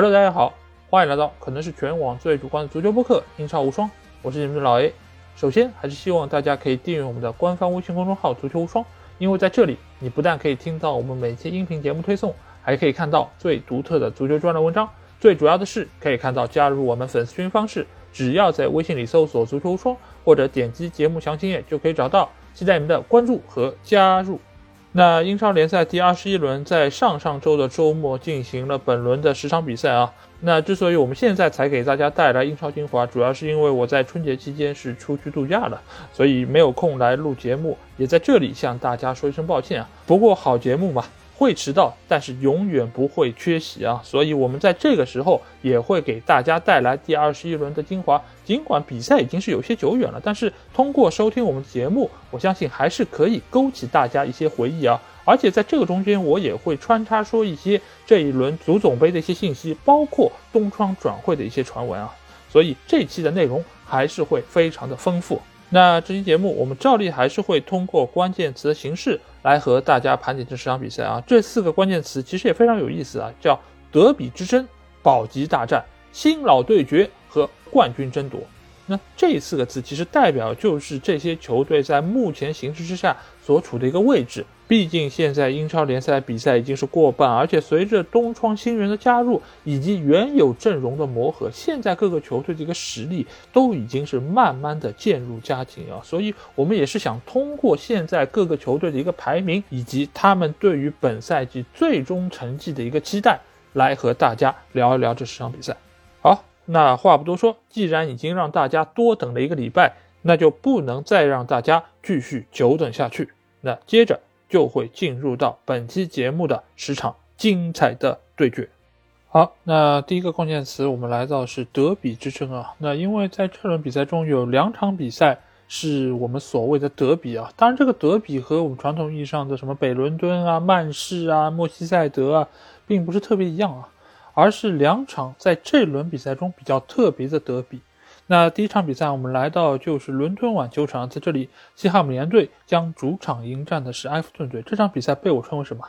Hello，大家好，欢迎来到可能是全网最主观的足球播客《英超无双》，我是你们的老 A。首先，还是希望大家可以订阅我们的官方微信公众号“足球无双”，因为在这里，你不但可以听到我们每期音频节目推送，还可以看到最独特的足球专栏文章。最主要的是，可以看到加入我们粉丝群方式，只要在微信里搜索“足球无双”或者点击节目详情页就可以找到。期待你们的关注和加入。那英超联赛第二十一轮在上上周的周末进行了本轮的十场比赛啊。那之所以我们现在才给大家带来英超精华，主要是因为我在春节期间是出去度假了，所以没有空来录节目，也在这里向大家说一声抱歉啊。不过好节目嘛。会迟到，但是永远不会缺席啊！所以，我们在这个时候也会给大家带来第二十一轮的精华。尽管比赛已经是有些久远了，但是通过收听我们的节目，我相信还是可以勾起大家一些回忆啊！而且在这个中间，我也会穿插说一些这一轮足总杯的一些信息，包括东窗转会的一些传闻啊！所以这期的内容还是会非常的丰富。那这期节目，我们照例还是会通过关键词的形式来和大家盘点这十场比赛啊。这四个关键词其实也非常有意思啊，叫德比之争、保级大战、新老对决和冠军争夺。那这四个字其实代表就是这些球队在目前形势之下所处的一个位置。毕竟现在英超联赛比赛已经是过半，而且随着东窗新人的加入以及原有阵容的磨合，现在各个球队的一个实力都已经是慢慢的渐入佳境啊。所以我们也是想通过现在各个球队的一个排名以及他们对于本赛季最终成绩的一个期待，来和大家聊一聊这十场比赛。好，那话不多说，既然已经让大家多等了一个礼拜，那就不能再让大家继续久等下去。那接着。就会进入到本期节目的十场精彩的对决。好，那第一个关键词我们来到是德比之争啊。那因为在这轮比赛中有两场比赛是我们所谓的德比啊。当然，这个德比和我们传统意义上的什么北伦敦啊、曼市啊、莫西塞德啊，并不是特别一样啊，而是两场在这轮比赛中比较特别的德比。那第一场比赛，我们来到就是伦敦碗球场，在这里，西汉姆联队将主场迎战的是埃弗顿队。这场比赛被我称为什么？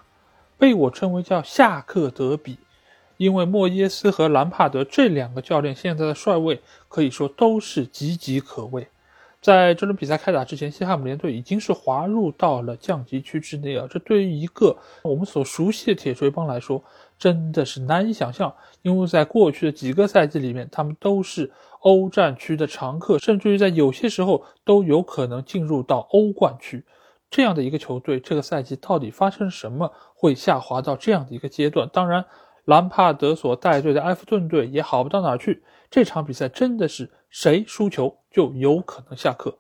被我称为叫下课德比，因为莫耶斯和兰帕德这两个教练现在的帅位可以说都是岌岌可危。在这轮比赛开打之前，西汉姆联队已经是滑入到了降级区之内啊！这对于一个我们所熟悉的铁锤帮来说，真的是难以想象，因为在过去的几个赛季里面，他们都是。欧战区的常客，甚至于在有些时候都有可能进入到欧冠区，这样的一个球队，这个赛季到底发生什么，会下滑到这样的一个阶段？当然，兰帕德所带队的埃弗顿队也好不到哪去。这场比赛真的是谁输球就有可能下课，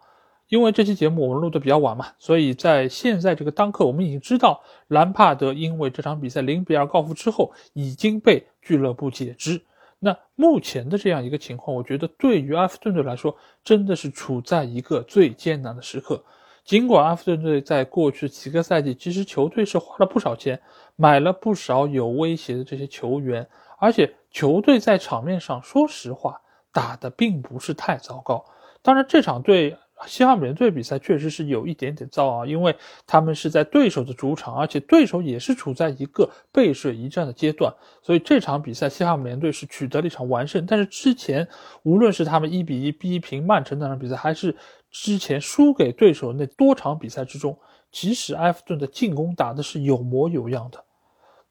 因为这期节目我们录的比较晚嘛，所以在现在这个当刻，我们已经知道兰帕德因为这场比赛零比二告负之后，已经被俱乐部解职。那目前的这样一个情况，我觉得对于阿弗顿队来说，真的是处在一个最艰难的时刻。尽管阿弗顿队在过去几个赛季，其实球队是花了不少钱，买了不少有威胁的这些球员，而且球队在场面上，说实话，打的并不是太糟糕。当然，这场对。西汉姆联队比赛确实是有一点点糟啊，因为他们是在对手的主场，而且对手也是处在一个背水一战的阶段，所以这场比赛西汉姆联队是取得了一场完胜。但是之前无论是他们一比一逼平曼城那场比赛，还是之前输给对手那多场比赛之中，即使埃弗顿的进攻打的是有模有样的，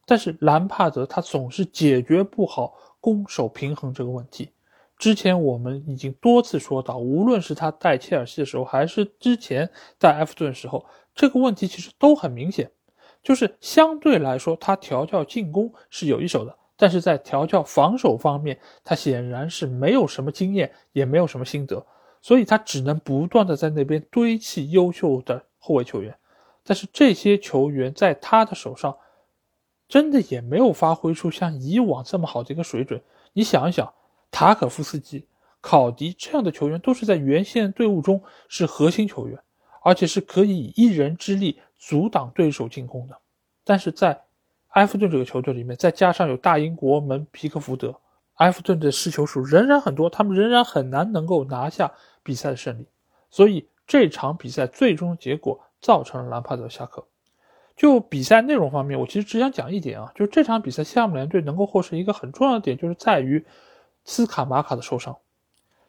但是兰帕德他总是解决不好攻守平衡这个问题。之前我们已经多次说到，无论是他带切尔西的时候，还是之前带埃弗顿时候，这个问题其实都很明显，就是相对来说他调教进攻是有一手的，但是在调教防守方面，他显然是没有什么经验，也没有什么心得，所以他只能不断的在那边堆砌优秀的后卫球员，但是这些球员在他的手上，真的也没有发挥出像以往这么好的一个水准，你想一想。塔可夫斯基、考迪这样的球员都是在原先队伍中是核心球员，而且是可以以一人之力阻挡对手进攻的。但是在埃弗顿这个球队里面，再加上有大英国门皮克福德，埃弗顿的失球数仍然很多，他们仍然很难能够拿下比赛的胜利。所以这场比赛最终的结果造成了兰帕德下课。就比赛内容方面，我其实只想讲一点啊，就是这场比赛西汉姆联队能够获胜一个很重要的点，就是在于斯卡马卡的受伤。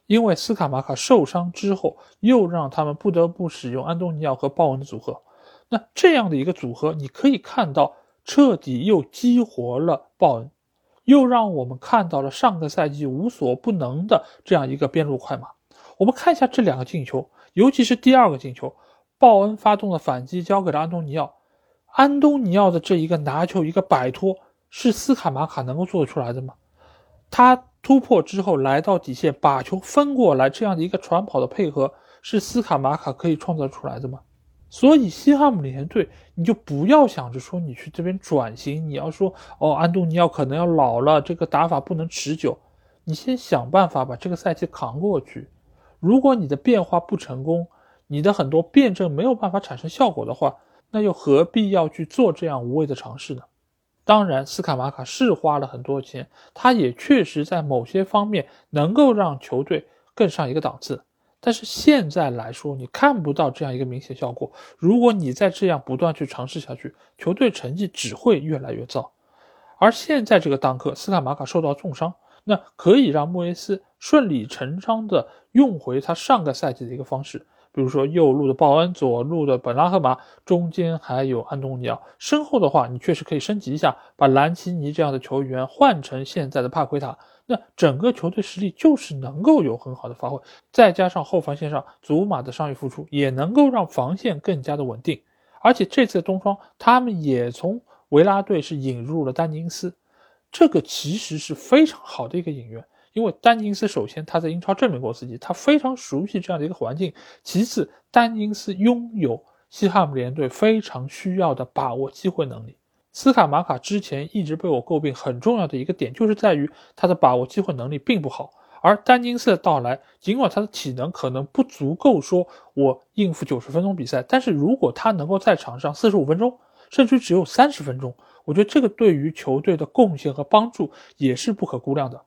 因为斯卡马卡受伤之后，又让他们不得不使用安东尼奥和鲍恩的组合。那这样的一个组合，你可以看到彻底又激活了鲍恩，又让我们看到了上个赛季无所不能的这样一个边路快马。我们看一下这两个进球，尤其是第二个进球，鲍恩发动了反击，交给了安东尼奥。安东尼奥的这一个拿球一个摆脱，是斯卡马卡能够做得出来的吗？他突破之后来到底线，把球分过来，这样的一个传跑的配合，是斯卡马卡可以创造出来的吗？所以西汉姆联队，你就不要想着说你去这边转型，你要说哦，安东尼奥可能要老了，这个打法不能持久，你先想办法把这个赛季扛过去。如果你的变化不成功，你的很多辩证没有办法产生效果的话，那又何必要去做这样无谓的尝试呢？当然，斯卡马卡是花了很多钱，他也确实在某些方面能够让球队更上一个档次。但是现在来说，你看不到这样一个明显效果。如果你再这样不断去尝试下去，球队成绩只会越来越糟。而现在这个当刻，斯卡马卡受到重伤，那可以让莫耶斯顺理成章的用回他上个赛季的一个方式。比如说右路的鲍恩，左路的本拉赫马，中间还有安东尼奥，身后的话你确实可以升级一下，把兰奇尼这样的球员换成现在的帕奎塔，那整个球队实力就是能够有很好的发挥，再加上后防线上祖马的伤愈复出，也能够让防线更加的稳定。而且这次的冬窗，他们也从维拉队是引入了丹尼斯，这个其实是非常好的一个引援。因为丹尼斯首先他在英超证明过自己，他非常熟悉这样的一个环境。其次，丹尼斯拥有西汉姆联队非常需要的把握机会能力。斯卡马卡之前一直被我诟病，很重要的一个点就是在于他的把握机会能力并不好。而丹尼斯的到来，尽管他的体能可能不足够说我应付九十分钟比赛，但是如果他能够在场上四十五分钟，甚至只有三十分钟，我觉得这个对于球队的贡献和帮助也是不可估量的。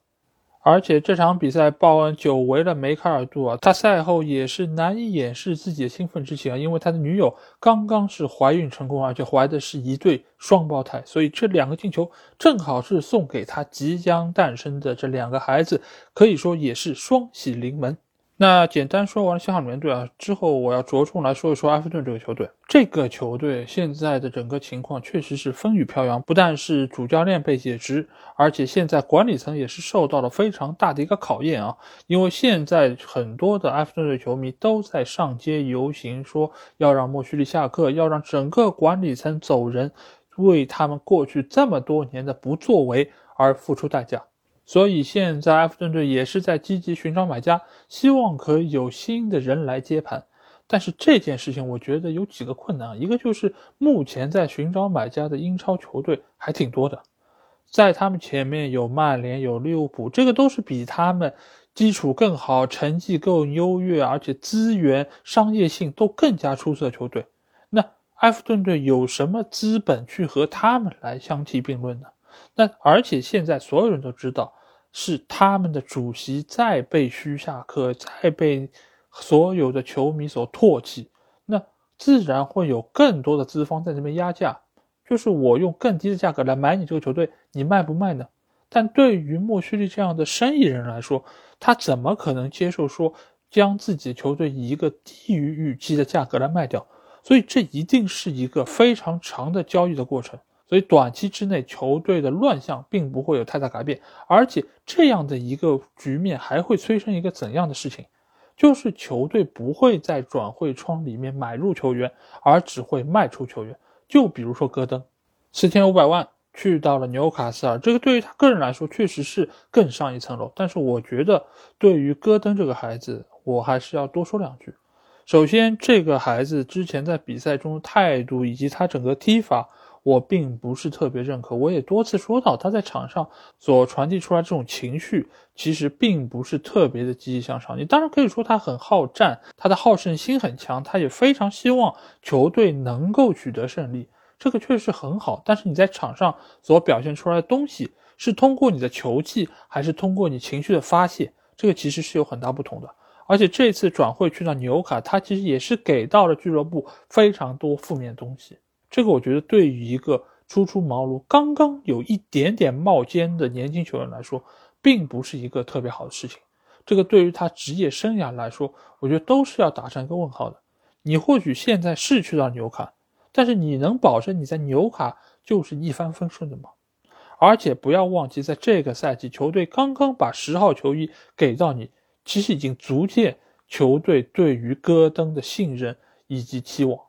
而且这场比赛，鲍恩久违了梅开二度啊！他赛后也是难以掩饰自己的兴奋之情啊，因为他的女友刚刚是怀孕成功，而且怀的是一对双胞胎，所以这两个进球正好是送给他即将诞生的这两个孩子，可以说也是双喜临门。那简单说完了西汉姆联队啊，之后我要着重来说一说埃弗顿这个球队。这个球队现在的整个情况确实是风雨飘扬，不但是主教练被解职，而且现在管理层也是受到了非常大的一个考验啊。因为现在很多的埃弗顿队球迷都在上街游行，说要让莫须利下课，要让整个管理层走人，为他们过去这么多年的不作为而付出代价。所以现在埃弗顿队也是在积极寻找买家，希望可以有新的人来接盘。但是这件事情我觉得有几个困难，一个就是目前在寻找买家的英超球队还挺多的，在他们前面有曼联、有利物浦，这个都是比他们基础更好、成绩更优越，而且资源、商业性都更加出色的球队。那埃弗顿队有什么资本去和他们来相提并论呢？那而且现在所有人都知道，是他们的主席在被虚下课，在被所有的球迷所唾弃，那自然会有更多的资方在这边压价，就是我用更低的价格来买你这个球队，你卖不卖呢？但对于莫须利这样的生意人来说，他怎么可能接受说将自己的球队以一个低于预期的价格来卖掉？所以这一定是一个非常长的交易的过程。所以短期之内，球队的乱象并不会有太大改变，而且这样的一个局面还会催生一个怎样的事情？就是球队不会在转会窗里面买入球员，而只会卖出球员。就比如说戈登，四千五百万去到了纽卡斯尔，这个对于他个人来说确实是更上一层楼。但是我觉得，对于戈登这个孩子，我还是要多说两句。首先，这个孩子之前在比赛中的态度以及他整个踢法。我并不是特别认可，我也多次说到他在场上所传递出来这种情绪，其实并不是特别的积极向上。你当然可以说他很好战，他的好胜心很强，他也非常希望球队能够取得胜利，这个确实很好。但是你在场上所表现出来的东西，是通过你的球技，还是通过你情绪的发泄，这个其实是有很大不同的。而且这次转会去到纽卡，他其实也是给到了俱乐部非常多负面东西。这个我觉得对于一个初出茅庐、刚刚有一点点冒尖的年轻球员来说，并不是一个特别好的事情。这个对于他职业生涯来说，我觉得都是要打上一个问号的。你或许现在是去到纽卡，但是你能保证你在纽卡就是一帆风顺的吗？而且不要忘记，在这个赛季，球队刚刚把十号球衣给到你，其实已经足见球队对于戈登的信任以及期望。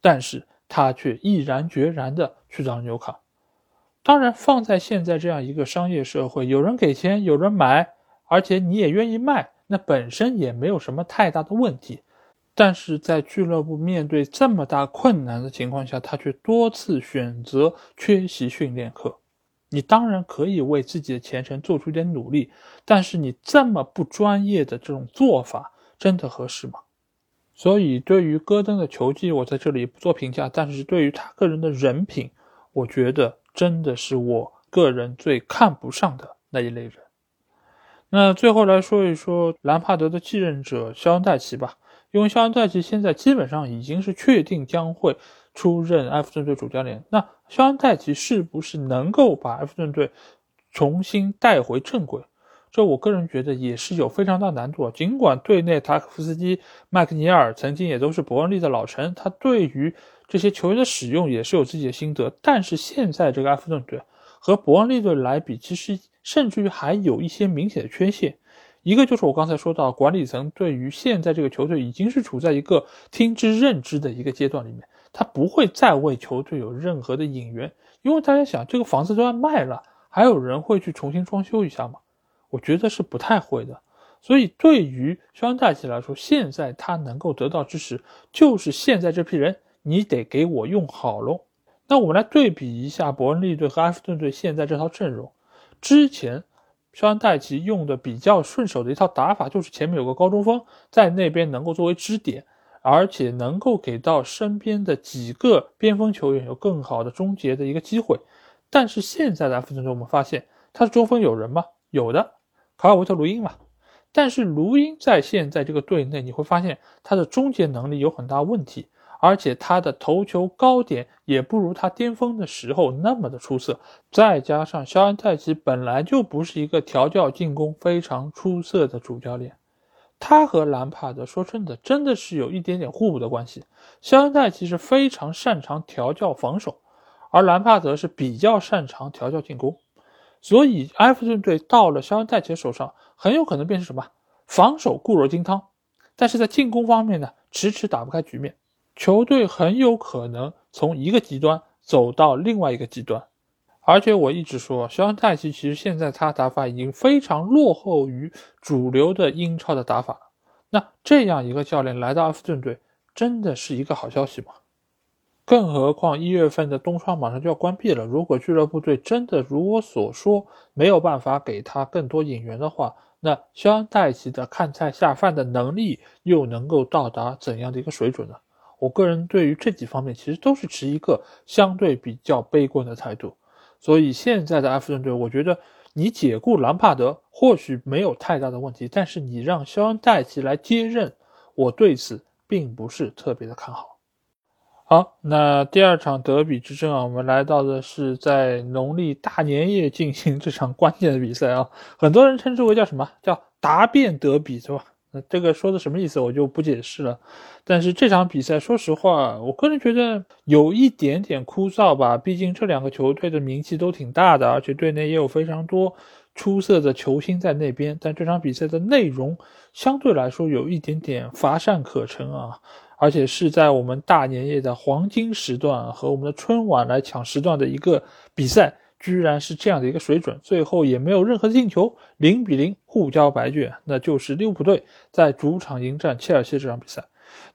但是他却毅然决然的去到纽卡。当然，放在现在这样一个商业社会，有人给钱，有人买。而且你也愿意卖，那本身也没有什么太大的问题。但是在俱乐部面对这么大困难的情况下，他却多次选择缺席训练课。你当然可以为自己的前程做出一点努力，但是你这么不专业的这种做法，真的合适吗？所以，对于戈登的球技，我在这里不做评价。但是对于他个人的人品，我觉得真的是我个人最看不上的那一类人。那最后来说一说兰帕德的继任者肖恩·戴奇吧，因为肖恩·戴奇现在基本上已经是确定将会出任埃弗顿队主教练。那肖恩·戴奇是不是能够把埃弗顿队重新带回正轨？这我个人觉得也是有非常大难度啊。尽管队内塔可夫斯基、麦克尼尔曾经也都是伯恩利的老臣，他对于这些球员的使用也是有自己的心得，但是现在这个埃弗顿队和伯恩利队来比，其实。甚至于还有一些明显的缺陷，一个就是我刚才说到，管理层对于现在这个球队已经是处在一个听之任之的一个阶段里面，他不会再为球队有任何的引援，因为大家想，这个房子都要卖了，还有人会去重新装修一下吗？我觉得是不太会的。所以对于肖恩·戴奇来说，现在他能够得到支持，就是现在这批人，你得给我用好喽。那我们来对比一下伯恩利队和埃弗顿队现在这套阵容。之前，肖恩·戴奇用的比较顺手的一套打法，就是前面有个高中锋在那边能够作为支点，而且能够给到身边的几个边锋球员有更好的终结的一个机会。但是现在的埃弗顿队，我们发现他的中锋有人吗？有的，卡尔维特·卢因嘛。但是卢因在现在这个队内，你会发现他的终结能力有很大问题。而且他的头球高点也不如他巅峰的时候那么的出色，再加上肖恩·泰奇本来就不是一个调教进攻非常出色的主教练，他和兰帕德说真的真的是有一点点互补的关系。肖恩·泰奇是非常擅长调教防守，而兰帕德是比较擅长调教进攻，所以埃弗顿队到了肖恩·戴奇手上，很有可能变成什么？防守固若金汤，但是在进攻方面呢，迟迟打不开局面。球队很有可能从一个极端走到另外一个极端，而且我一直说，肖恩·戴奇其实现在他打法已经非常落后于主流的英超的打法了。那这样一个教练来到埃弗顿队，真的是一个好消息吗？更何况一月份的冬窗马上就要关闭了，如果俱乐部队真的如我所说没有办法给他更多引援的话，那肖恩·戴奇的看菜下饭的能力又能够到达怎样的一个水准呢？我个人对于这几方面其实都是持一个相对比较悲观的态度，所以现在的埃弗顿队，我觉得你解雇兰帕德或许没有太大的问题，但是你让肖恩·戴奇来接任，我对此并不是特别的看好。好，那第二场德比之争啊，我们来到的是在农历大年夜进行这场关键的比赛啊，很多人称之为叫什么叫答辩德比，是吧？那这个说的什么意思，我就不解释了。但是这场比赛，说实话，我个人觉得有一点点枯燥吧。毕竟这两个球队的名气都挺大的，而且队内也有非常多出色的球星在那边。但这场比赛的内容相对来说有一点点乏善可陈啊，而且是在我们大年夜的黄金时段和我们的春晚来抢时段的一个比赛。居然是这样的一个水准，最后也没有任何的进球，零比零互交白卷，那就是利物浦队在主场迎战切尔西这场比赛。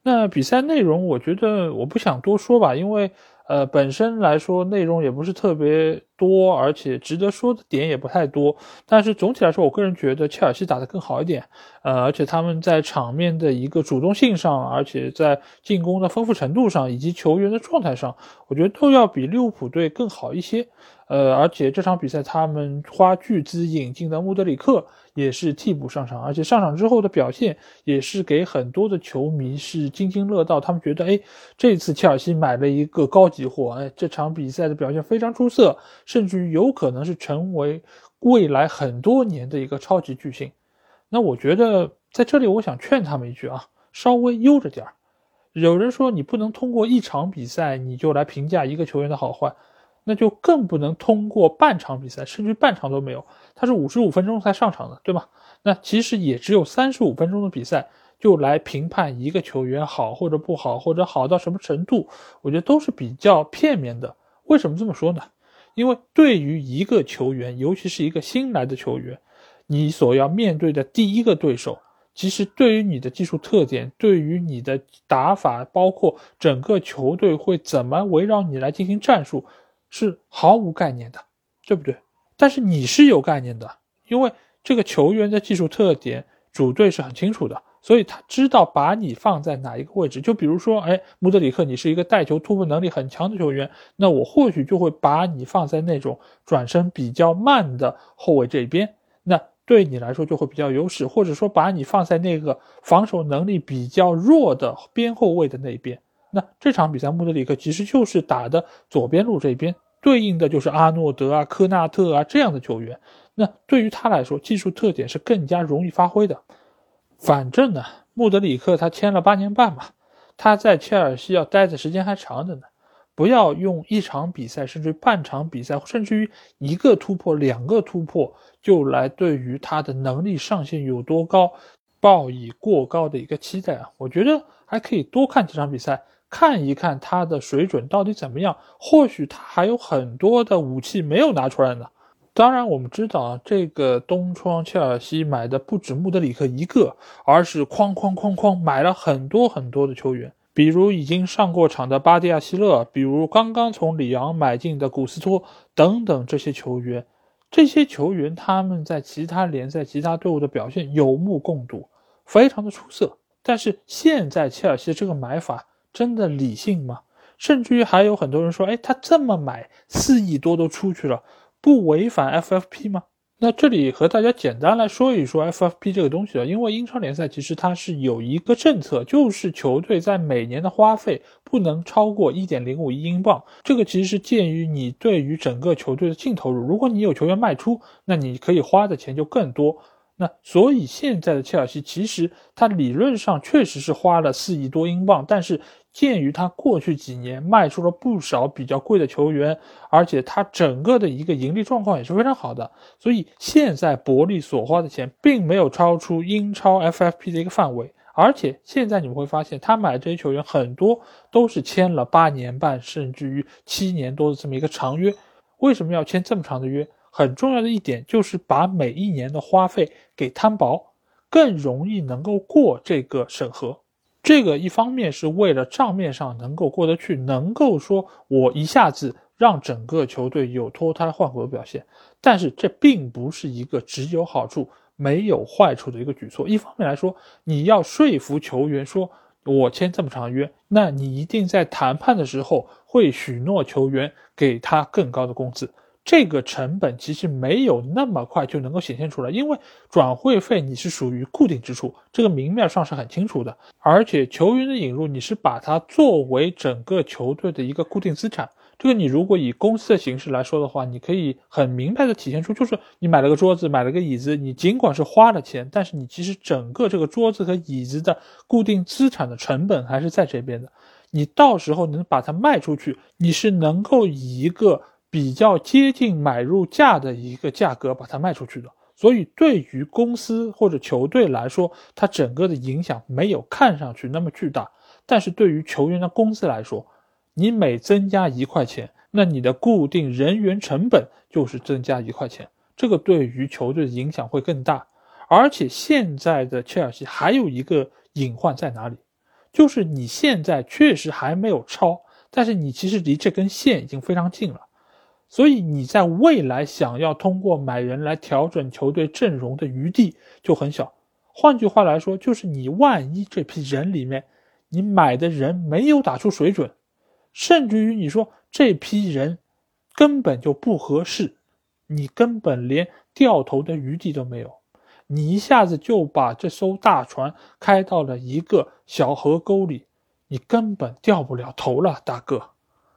那比赛内容，我觉得我不想多说吧，因为呃本身来说内容也不是特别多，而且值得说的点也不太多。但是总体来说，我个人觉得切尔西打得更好一点。呃，而且他们在场面的一个主动性上，而且在进攻的丰富程度上，以及球员的状态上，我觉得都要比利物浦队更好一些。呃，而且这场比赛他们花巨资引进的穆德里克也是替补上场，而且上场之后的表现也是给很多的球迷是津津乐道。他们觉得，哎，这次切尔西买了一个高级货，哎，这场比赛的表现非常出色，甚至于有可能是成为未来很多年的一个超级巨星。那我觉得在这里，我想劝他们一句啊，稍微悠着点儿。有人说你不能通过一场比赛你就来评价一个球员的好坏。那就更不能通过半场比赛，甚至半场都没有，他是五十五分钟才上场的，对吗？那其实也只有三十五分钟的比赛，就来评判一个球员好或者不好，或者好到什么程度，我觉得都是比较片面的。为什么这么说呢？因为对于一个球员，尤其是一个新来的球员，你所要面对的第一个对手，其实对于你的技术特点，对于你的打法，包括整个球队会怎么围绕你来进行战术。是毫无概念的，对不对？但是你是有概念的，因为这个球员的技术特点，主队是很清楚的，所以他知道把你放在哪一个位置。就比如说，哎，穆德里克，你是一个带球突破能力很强的球员，那我或许就会把你放在那种转身比较慢的后卫这边，那对你来说就会比较优势，或者说把你放在那个防守能力比较弱的边后卫的那边。那这场比赛，穆德里克其实就是打的左边路这边，对应的就是阿诺德啊、科纳特啊这样的球员。那对于他来说，技术特点是更加容易发挥的。反正呢，穆德里克他签了八年半嘛，他在切尔西要待的时间还长着呢。不要用一场比赛，甚至半场比赛，甚至于一个突破、两个突破，就来对于他的能力上限有多高，抱以过高的一个期待啊！我觉得还可以多看几场比赛。看一看他的水准到底怎么样，或许他还有很多的武器没有拿出来呢。当然，我们知道啊，这个东窗切尔西买的不止穆德里克一个，而是哐哐哐哐买了很多很多的球员，比如已经上过场的巴蒂亚希勒，比如刚刚从里昂买进的古斯托等等这些球员。这些球员他们在其他联赛、其他队伍的表现有目共睹，非常的出色。但是现在切尔西这个买法。真的理性吗？甚至于还有很多人说，哎，他这么买四亿多都出去了，不违反 FFP 吗？那这里和大家简单来说一说 FFP 这个东西啊，因为英超联赛其实它是有一个政策，就是球队在每年的花费不能超过一点零五亿英镑。这个其实是鉴于你对于整个球队的净投入，如果你有球员卖出，那你可以花的钱就更多。那所以现在的切尔西其实它理论上确实是花了四亿多英镑，但是。鉴于他过去几年卖出了不少比较贵的球员，而且他整个的一个盈利状况也是非常好的，所以现在伯利所花的钱并没有超出英超 FFP 的一个范围。而且现在你们会发现，他买这些球员很多都是签了八年半甚至于七年多的这么一个长约。为什么要签这么长的约？很重要的一点就是把每一年的花费给摊薄，更容易能够过这个审核。这个一方面是为了账面上能够过得去，能够说我一下子让整个球队有脱胎换骨的表现，但是这并不是一个只有好处没有坏处的一个举措。一方面来说，你要说服球员说，我签这么长约，那你一定在谈判的时候会许诺球员给他更高的工资。这个成本其实没有那么快就能够显现出来，因为转会费你是属于固定支出，这个明面上是很清楚的。而且球员的引入，你是把它作为整个球队的一个固定资产。这个你如果以公司的形式来说的话，你可以很明白的体现出，就是你买了个桌子，买了个椅子，你尽管是花了钱，但是你其实整个这个桌子和椅子的固定资产的成本还是在这边的。你到时候能把它卖出去，你是能够以一个。比较接近买入价的一个价格把它卖出去的，所以对于公司或者球队来说，它整个的影响没有看上去那么巨大。但是对于球员的工资来说，你每增加一块钱，那你的固定人员成本就是增加一块钱，这个对于球队的影响会更大。而且现在的切尔西还有一个隐患在哪里？就是你现在确实还没有超，但是你其实离这根线已经非常近了。所以你在未来想要通过买人来调整球队阵容的余地就很小。换句话来说，就是你万一这批人里面，你买的人没有打出水准，甚至于你说这批人根本就不合适，你根本连掉头的余地都没有，你一下子就把这艘大船开到了一个小河沟里，你根本掉不了头了，大哥。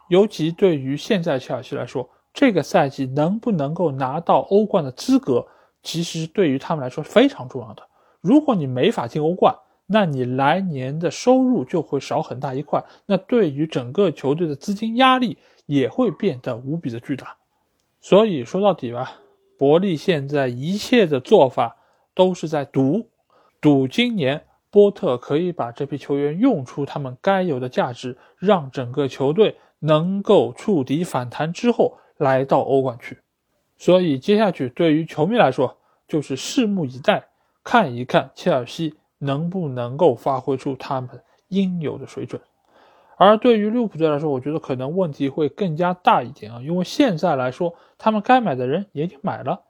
尤其对于现在切尔西来说，这个赛季能不能够拿到欧冠的资格，其实对于他们来说非常重要的。如果你没法进欧冠，那你来年的收入就会少很大一块，那对于整个球队的资金压力也会变得无比的巨大。所以说到底吧，伯利现在一切的做法都是在赌，赌今年波特可以把这批球员用出他们该有的价值，让整个球队能够触底反弹之后来到欧冠区。所以接下去对于球迷来说，就是拭目以待。看一看切尔西能不能够发挥出他们应有的水准，而对于利物浦队来说，我觉得可能问题会更加大一点啊，因为现在来说，他们该买的人也已经买了，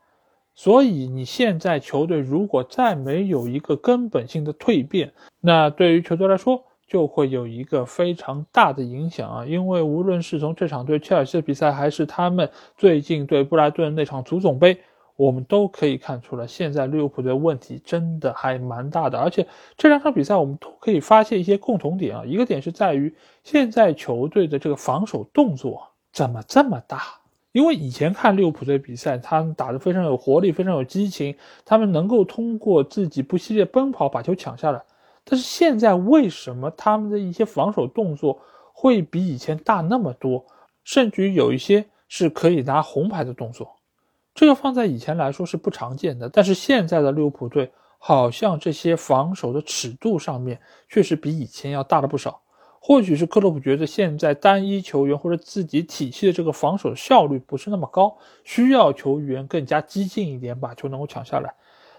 所以你现在球队如果再没有一个根本性的蜕变，那对于球队来说就会有一个非常大的影响啊，因为无论是从这场对切尔西的比赛，还是他们最近对布莱顿那场足总杯。我们都可以看出来，现在利物浦的问题真的还蛮大的，而且这两场比赛我们都可以发现一些共同点啊。一个点是在于现在球队的这个防守动作怎么这么大？因为以前看利物浦队比赛，他们打得非常有活力，非常有激情，他们能够通过自己不惜的奔跑把球抢下来。但是现在为什么他们的一些防守动作会比以前大那么多？甚至于有一些是可以拿红牌的动作。这个放在以前来说是不常见的，但是现在的利物浦队好像这些防守的尺度上面确实比以前要大了不少。或许是克洛普觉得现在单一球员或者自己体系的这个防守效率不是那么高，需要球员更加激进一点，把球能够抢下来。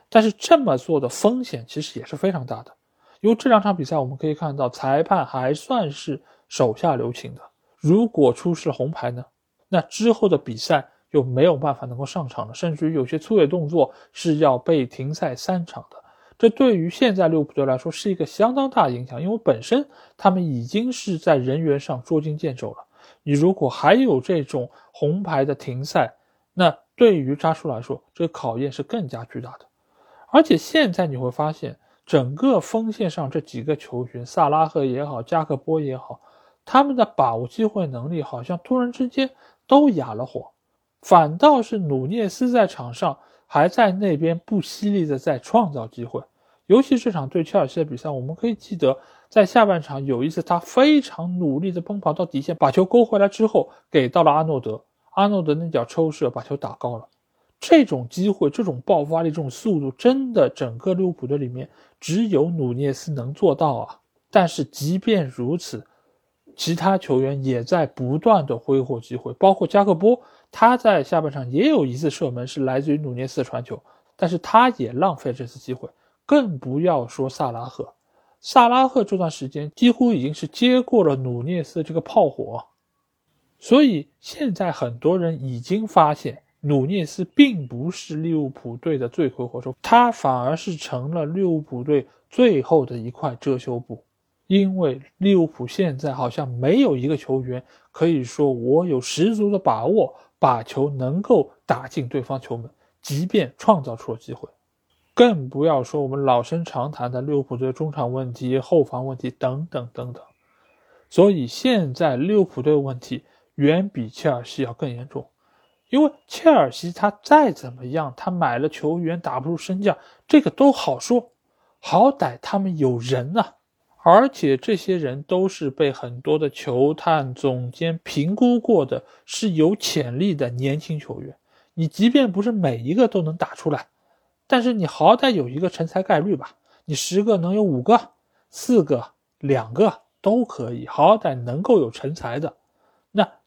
但是这么做的风险其实也是非常大的，因为这两场比赛我们可以看到裁判还算是手下留情的。如果出示红牌呢，那之后的比赛。就没有办法能够上场了，甚至于有些粗野动作是要被停赛三场的。这对于现在利物浦队来说是一个相当大的影响，因为本身他们已经是在人员上捉襟见肘了。你如果还有这种红牌的停赛，那对于扎叔来说，这个考验是更加巨大的。而且现在你会发现，整个锋线上这几个球员，萨拉赫也好，加克波也好，他们的把握机会能力好像突然之间都哑了火。反倒是努涅斯在场上还在那边不犀利的在创造机会，尤其这场对切尔西的比赛，我们可以记得在下半场有一次他非常努力的奔跑到底线，把球勾回来之后给到了阿诺德，阿诺德那脚抽射把球打高了。这种机会、这种爆发力、这种速度，真的整个利物浦队里面只有努涅斯能做到啊！但是即便如此，其他球员也在不断的挥霍机会，包括加克波。他在下半场也有一次射门是来自于努涅斯的传球，但是他也浪费这次机会，更不要说萨拉赫。萨拉赫这段时间几乎已经是接过了努涅斯这个炮火，所以现在很多人已经发现努涅斯并不是利物浦队的罪魁祸首，他反而是成了利物浦队最后的一块遮羞布，因为利物浦现在好像没有一个球员可以说我有十足的把握。把球能够打进对方球门，即便创造出了机会，更不要说我们老生常谈的利物浦队中场问题、后防问题等等等等。所以现在利物浦队问题远比切尔西要更严重，因为切尔西他再怎么样，他买了球员打不出身价，这个都好说，好歹他们有人呐。而且这些人都是被很多的球探、总监评估过的，是有潜力的年轻球员。你即便不是每一个都能打出来，但是你好歹有一个成才概率吧？你十个能有五个、四个、两个都可以，好歹能够有成才的，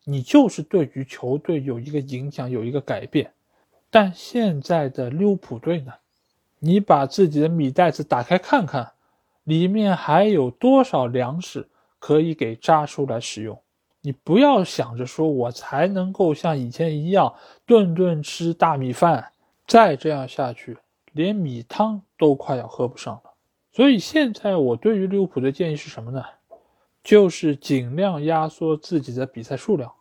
你就是对于球队有一个影响，有一个改变。但现在的利物浦队呢？你把自己的米袋子打开看看。里面还有多少粮食可以给扎叔来使用？你不要想着说我才能够像以前一样顿顿吃大米饭，再这样下去，连米汤都快要喝不上了。所以现在我对于利物浦的建议是什么呢？就是尽量压缩自己的比赛数量。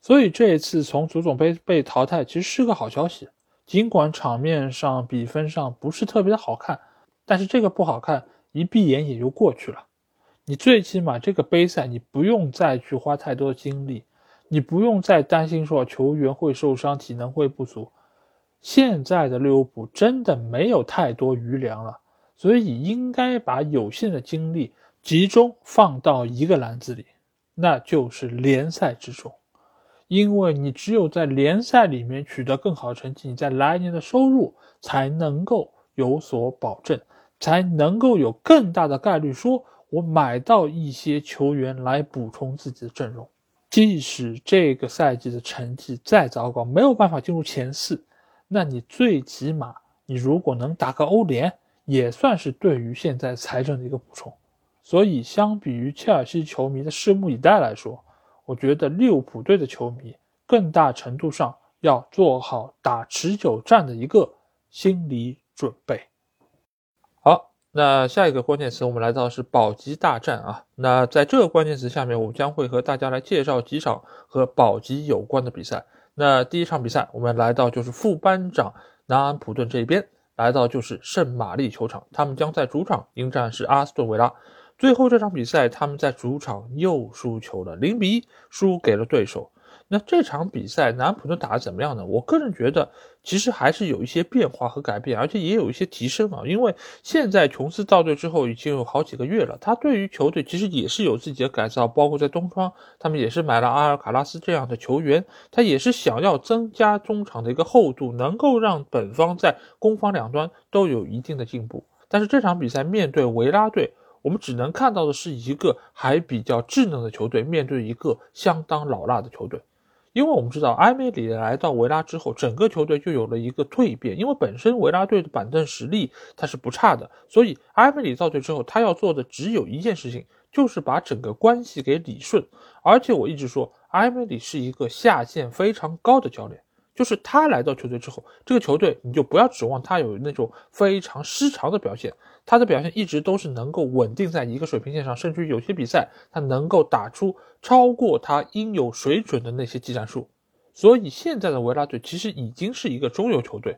所以这一次从足总杯被淘汰，其实是个好消息。尽管场面上、比分上不是特别的好看，但是这个不好看一闭眼也就过去了。你最起码这个杯赛，你不用再去花太多的精力，你不用再担心说球员会受伤、体能会不足。现在的利物浦真的没有太多余粮了，所以应该把有限的精力集中放到一个篮子里，那就是联赛之中。因为你只有在联赛里面取得更好的成绩，你在来年的收入才能够有所保证，才能够有更大的概率说。我买到一些球员来补充自己的阵容，即使这个赛季的成绩再糟糕，没有办法进入前四，那你最起码你如果能打个欧联，也算是对于现在财政的一个补充。所以，相比于切尔西球迷的拭目以待来说，我觉得利物浦队的球迷更大程度上要做好打持久战的一个心理准备。好。那下一个关键词，我们来到是保级大战啊。那在这个关键词下面，我将会和大家来介绍几场和保级有关的比赛。那第一场比赛，我们来到就是副班长南安普顿这一边，来到就是圣玛丽球场，他们将在主场迎战是阿斯顿维拉。最后这场比赛，他们在主场又输球了，零比一输给了对手。那这场比赛南普顿打得怎么样呢？我个人觉得其实还是有一些变化和改变，而且也有一些提升啊。因为现在琼斯到队之后已经有好几个月了，他对于球队其实也是有自己的改造，包括在东窗，他们也是买了阿尔卡拉斯这样的球员，他也是想要增加中场的一个厚度，能够让本方在攻防两端都有一定的进步。但是这场比赛面对维拉队，我们只能看到的是一个还比较稚嫩的球队面对一个相当老辣的球队。因为我们知道，埃梅里来到维拉之后，整个球队就有了一个蜕变。因为本身维拉队的板凳实力它是不差的，所以埃梅里到队之后，他要做的只有一件事情，就是把整个关系给理顺。而且我一直说，埃梅里是一个下限非常高的教练。就是他来到球队之后，这个球队你就不要指望他有那种非常失常的表现，他的表现一直都是能够稳定在一个水平线上，甚至于有些比赛他能够打出超过他应有水准的那些技战术。所以现在的维拉队其实已经是一个中游球队，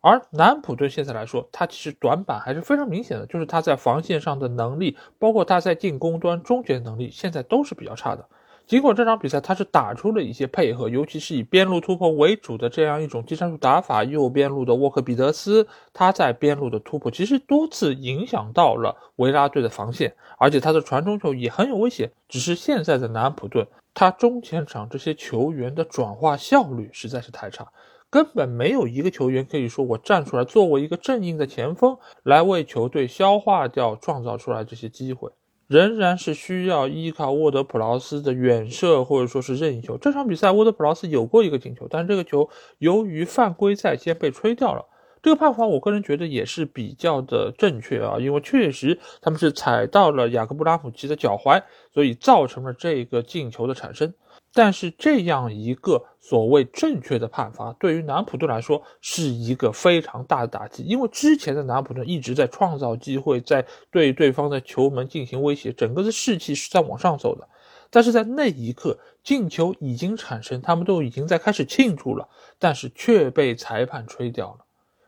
而南普顿现在来说，他其实短板还是非常明显的，就是他在防线上的能力，包括他在进攻端终结能力，现在都是比较差的。尽管这场比赛他是打出了一些配合，尤其是以边路突破为主的这样一种技战术打法，右边路的沃克彼得斯他在边路的突破，其实多次影响到了维拉队的防线，而且他的传中球也很有危险。只是现在的南安普顿，他中前场这些球员的转化效率实在是太差，根本没有一个球员可以说我站出来作为一个正印的前锋来为球队消化掉创造出来这些机会。仍然是需要依靠沃德普劳斯的远射或者说是任意球。这场比赛沃德普劳斯有过一个进球，但是这个球由于犯规在先被吹掉了。这个判罚我个人觉得也是比较的正确啊，因为确实他们是踩到了雅各布拉姆奇的脚踝，所以造成了这个进球的产生。但是这样一个所谓正确的判罚，对于南普顿来说是一个非常大的打击，因为之前的南普顿一直在创造机会，在对对方的球门进行威胁，整个的士气是在往上走的。但是在那一刻，进球已经产生，他们都已经在开始庆祝了，但是却被裁判吹掉了。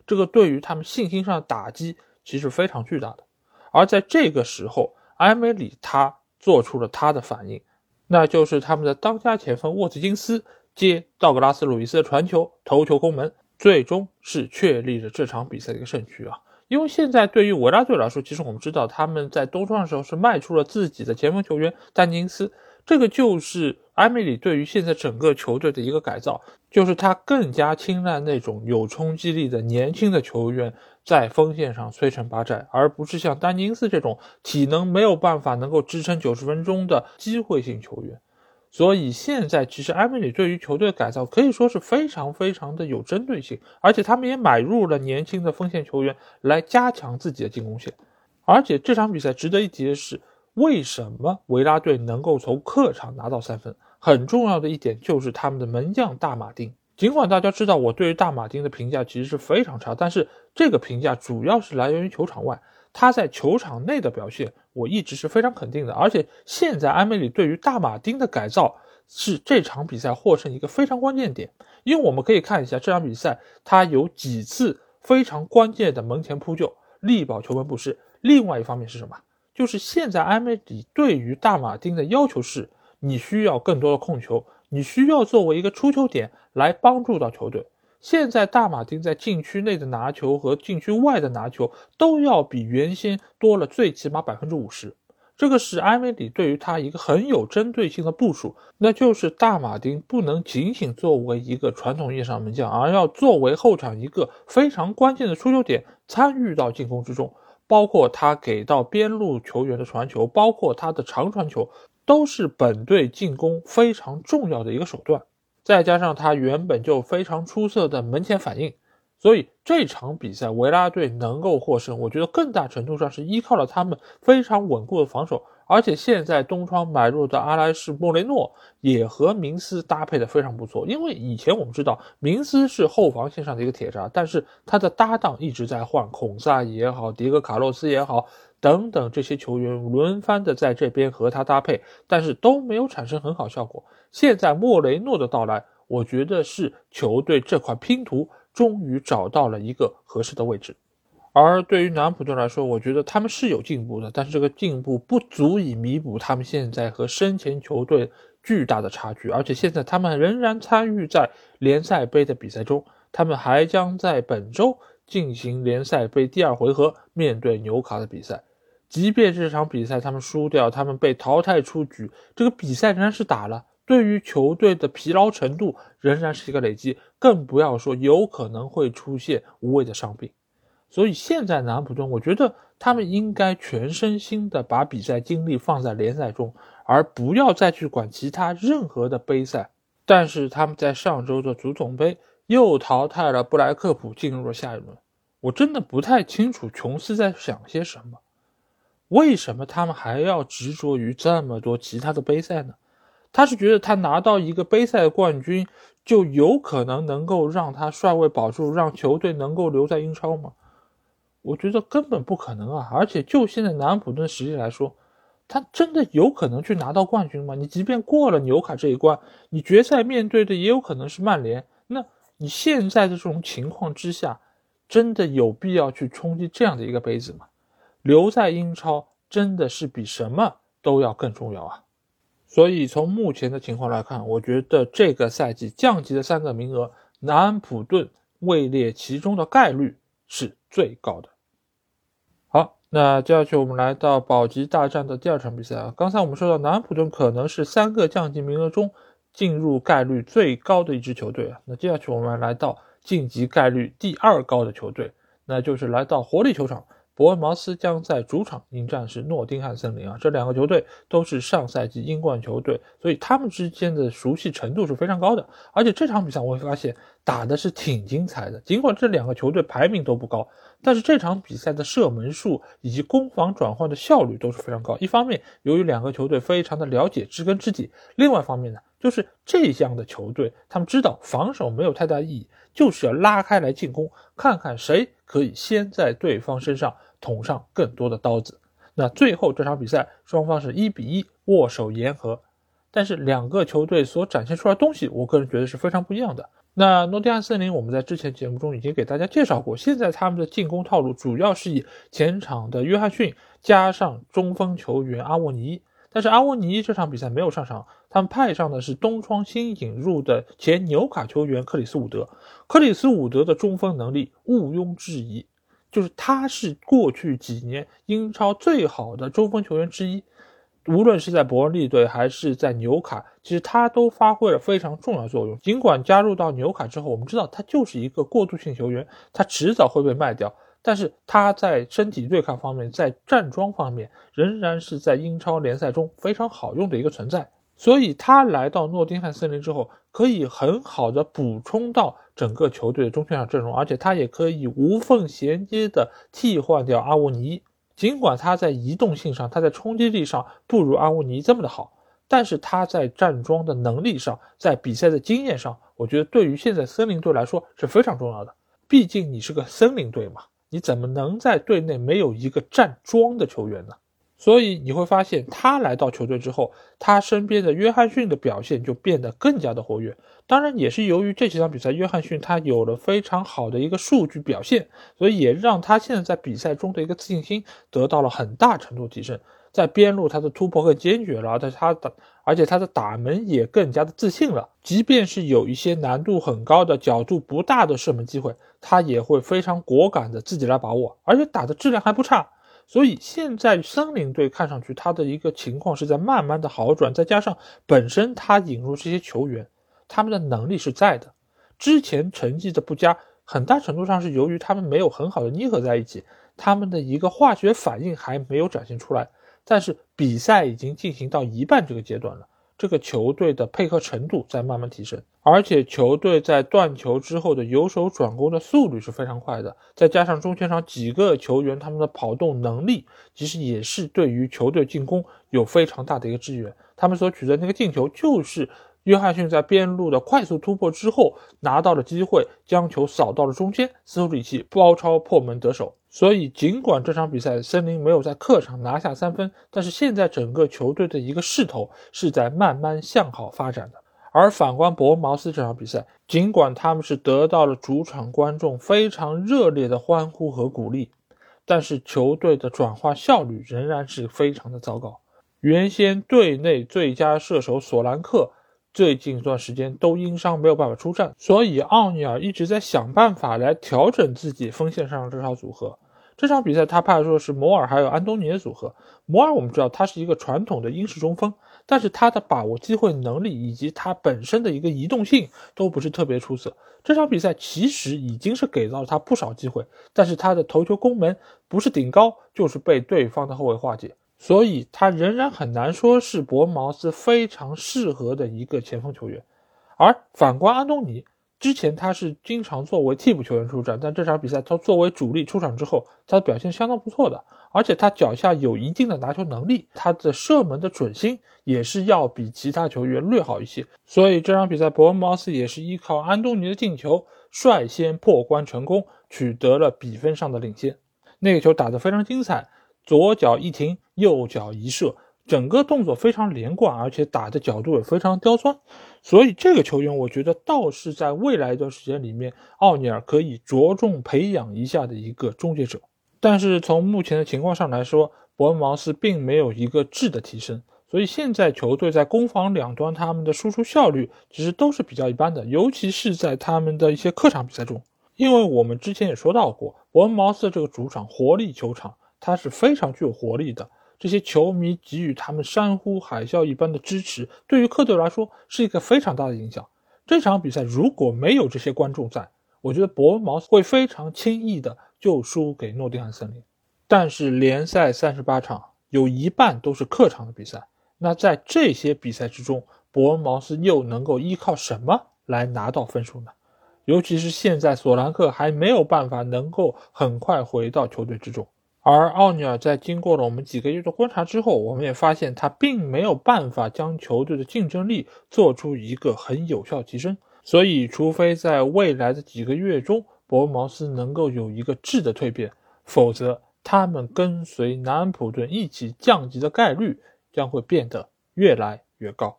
这个对于他们信心上的打击其实非常巨大的。而在这个时候，埃梅里他做出了他的反应。那就是他们的当家前锋沃特金斯接道格拉斯·鲁伊斯的传球，头球攻门，最终是确立了这场比赛的一个胜局啊！因为现在对于维拉队来说，其实我们知道他们在冬窗的时候是卖出了自己的前锋球员丹尼斯，这个就是埃梅里对于现在整个球队的一个改造，就是他更加青睐那种有冲击力的年轻的球员。在锋线上摧城拔寨，而不是像丹尼斯这种体能没有办法能够支撑九十分钟的机会性球员。所以现在其实埃梅里对于球队的改造可以说是非常非常的有针对性，而且他们也买入了年轻的锋线球员来加强自己的进攻线。而且这场比赛值得一提的是，为什么维拉队能够从客场拿到三分？很重要的一点就是他们的门将大马丁。尽管大家知道我对于大马丁的评价其实是非常差，但是这个评价主要是来源于球场外，他在球场内的表现我一直是非常肯定的。而且现在埃梅里对于大马丁的改造是这场比赛获胜一个非常关键点，因为我们可以看一下这场比赛他有几次非常关键的门前扑救，力保球门不失。另外一方面是什么？就是现在埃梅里对于大马丁的要求是，你需要更多的控球。你需要作为一个出球点来帮助到球队。现在大马丁在禁区内的拿球和禁区外的拿球都要比原先多了最起码百分之五十，这个是埃梅里对于他一个很有针对性的部署，那就是大马丁不能仅仅作为一个传统意义上门将，而要作为后场一个非常关键的出球点，参与到进攻之中，包括他给到边路球员的传球，包括他的长传球。都是本队进攻非常重要的一个手段，再加上他原本就非常出色的门前反应，所以这场比赛维拉队能够获胜，我觉得更大程度上是依靠了他们非常稳固的防守，而且现在东窗买入的阿莱士莫雷诺也和明斯搭配的非常不错，因为以前我们知道明斯是后防线上的一个铁闸，但是他的搭档一直在换，孔萨也好，迪戈卡洛斯也好。等等，这些球员轮番的在这边和他搭配，但是都没有产生很好效果。现在莫雷诺的到来，我觉得是球队这块拼图终于找到了一个合适的位置。而对于南普顿来说，我觉得他们是有进步的，但是这个进步不足以弥补他们现在和生前球队巨大的差距。而且现在他们仍然参与在联赛杯的比赛中，他们还将在本周进行联赛杯第二回合面对纽卡的比赛。即便这场比赛他们输掉，他们被淘汰出局，这个比赛仍然是打了。对于球队的疲劳程度仍然是一个累积，更不要说有可能会出现无谓的伤病。所以现在南普顿，我觉得他们应该全身心的把比赛精力放在联赛中，而不要再去管其他任何的杯赛。但是他们在上周的足总杯又淘汰了布莱克普，进入了下一轮。我真的不太清楚琼斯在想些什么。为什么他们还要执着于这么多其他的杯赛呢？他是觉得他拿到一个杯赛的冠军，就有可能能够让他帅位保住，让球队能够留在英超吗？我觉得根本不可能啊！而且就现在南安普顿实力来说，他真的有可能去拿到冠军吗？你即便过了纽卡这一关，你决赛面对的也有可能是曼联。那你现在的这种情况之下，真的有必要去冲击这样的一个杯子吗？留在英超真的是比什么都要更重要啊！所以从目前的情况来看，我觉得这个赛季降级的三个名额，南安普顿位列其中的概率是最高的。好，那接下去我们来到保级大战的第二场比赛啊。刚才我们说到南安普顿可能是三个降级名额中进入概率最高的一支球队啊。那接下去我们来到晋级概率第二高的球队，那就是来到活力球场。伯恩茅斯将在主场迎战是诺丁汉森林啊，这两个球队都是上赛季英冠球队，所以他们之间的熟悉程度是非常高的。而且这场比赛我会发现打的是挺精彩的，尽管这两个球队排名都不高，但是这场比赛的射门数以及攻防转换的效率都是非常高。一方面，由于两个球队非常的了解知根知底；另外一方面呢，就是这样的球队他们知道防守没有太大意义，就是要拉开来进攻，看看谁可以先在对方身上。捅上更多的刀子，那最后这场比赛双方是一比一握手言和，但是两个球队所展现出来东西，我个人觉得是非常不一样的。那诺丁汉森林，我们在之前节目中已经给大家介绍过，现在他们的进攻套路主要是以前场的约翰逊加上中锋球员阿沃尼，但是阿沃尼这场比赛没有上场，他们派上的是东窗新引入的前纽卡球员克里斯伍德，克里斯伍德的中锋能力毋庸置疑。就是他是过去几年英超最好的中锋球员之一，无论是在伯恩利队还是在纽卡，其实他都发挥了非常重要作用。尽管加入到纽卡之后，我们知道他就是一个过渡性球员，他迟早会被卖掉，但是他在身体对抗方面，在站桩方面，仍然是在英超联赛中非常好用的一个存在。所以他来到诺丁汉森林之后，可以很好的补充到整个球队的中场阵容，而且他也可以无缝衔接的替换掉阿沃尼。尽管他在移动性上，他在冲击力上不如阿乌尼这么的好，但是他在站桩的能力上，在比赛的经验上，我觉得对于现在森林队来说是非常重要的。毕竟你是个森林队嘛，你怎么能在队内没有一个站桩的球员呢？所以你会发现，他来到球队之后，他身边的约翰逊的表现就变得更加的活跃。当然，也是由于这几场比赛，约翰逊他有了非常好的一个数据表现，所以也让他现在在比赛中的一个自信心得到了很大程度提升。在边路，他的突破更坚决了，但他的而且他的打门也更加的自信了。即便是有一些难度很高的、角度不大的射门机会，他也会非常果敢的自己来把握，而且打的质量还不差。所以现在森林队看上去他的一个情况是在慢慢的好转，再加上本身他引入这些球员，他们的能力是在的。之前成绩的不佳，很大程度上是由于他们没有很好的捏合在一起，他们的一个化学反应还没有展现出来。但是比赛已经进行到一半这个阶段了。这个球队的配合程度在慢慢提升，而且球队在断球之后的由守转攻的速率是非常快的，再加上中前场几个球员他们的跑动能力，其实也是对于球队进攻有非常大的一个支援。他们所取得那个进球就是。约翰逊在边路的快速突破之后，拿到了机会，将球扫到了中间，斯图里奇包抄破门得手。所以，尽管这场比赛森林没有在客场拿下三分，但是现在整个球队的一个势头是在慢慢向好发展的。而反观伯恩茅斯这场比赛，尽管他们是得到了主场观众非常热烈的欢呼和鼓励，但是球队的转化效率仍然是非常的糟糕。原先队内最佳射手索兰克。最近一段时间都因伤没有办法出战，所以奥尼尔一直在想办法来调整自己锋线上的这套组合。这场比赛他派出的是摩尔还有安东尼的组合。摩尔我们知道他是一个传统的英式中锋，但是他的把握机会能力以及他本身的一个移动性都不是特别出色。这场比赛其实已经是给到了他不少机会，但是他的头球攻门不是顶高就是被对方的后卫化解。所以，他仍然很难说是博恩茅斯非常适合的一个前锋球员。而反观安东尼，之前他是经常作为替补球员出战，但这场比赛他作为主力出场之后，他的表现相当不错的，而且他脚下有一定的拿球能力，他的射门的准心也是要比其他球员略好一些。所以这场比赛，伯恩茅斯也是依靠安东尼的进球率先破关成功，取得了比分上的领先。那个球打得非常精彩。左脚一停，右脚一射，整个动作非常连贯，而且打的角度也非常刁钻。所以这个球员，我觉得倒是在未来一段时间里面，奥尼尔可以着重培养一下的一个终结者。但是从目前的情况上来说，伯恩茅斯并没有一个质的提升，所以现在球队在攻防两端他们的输出效率其实都是比较一般的，尤其是在他们的一些客场比赛中。因为我们之前也说到过，伯恩茅斯这个主场活力球场。它是非常具有活力的，这些球迷给予他们山呼海啸一般的支持，对于客队来说是一个非常大的影响。这场比赛如果没有这些观众在，我觉得伯恩茅斯会非常轻易的就输给诺丁汉森林。但是联赛三十八场有一半都是客场的比赛，那在这些比赛之中，伯恩茅斯又能够依靠什么来拿到分数呢？尤其是现在索兰克还没有办法能够很快回到球队之中。而奥尼尔在经过了我们几个月的观察之后，我们也发现他并没有办法将球队的竞争力做出一个很有效提升。所以，除非在未来的几个月中，伯恩茅斯能够有一个质的蜕变，否则他们跟随南安普顿一起降级的概率将会变得越来越高。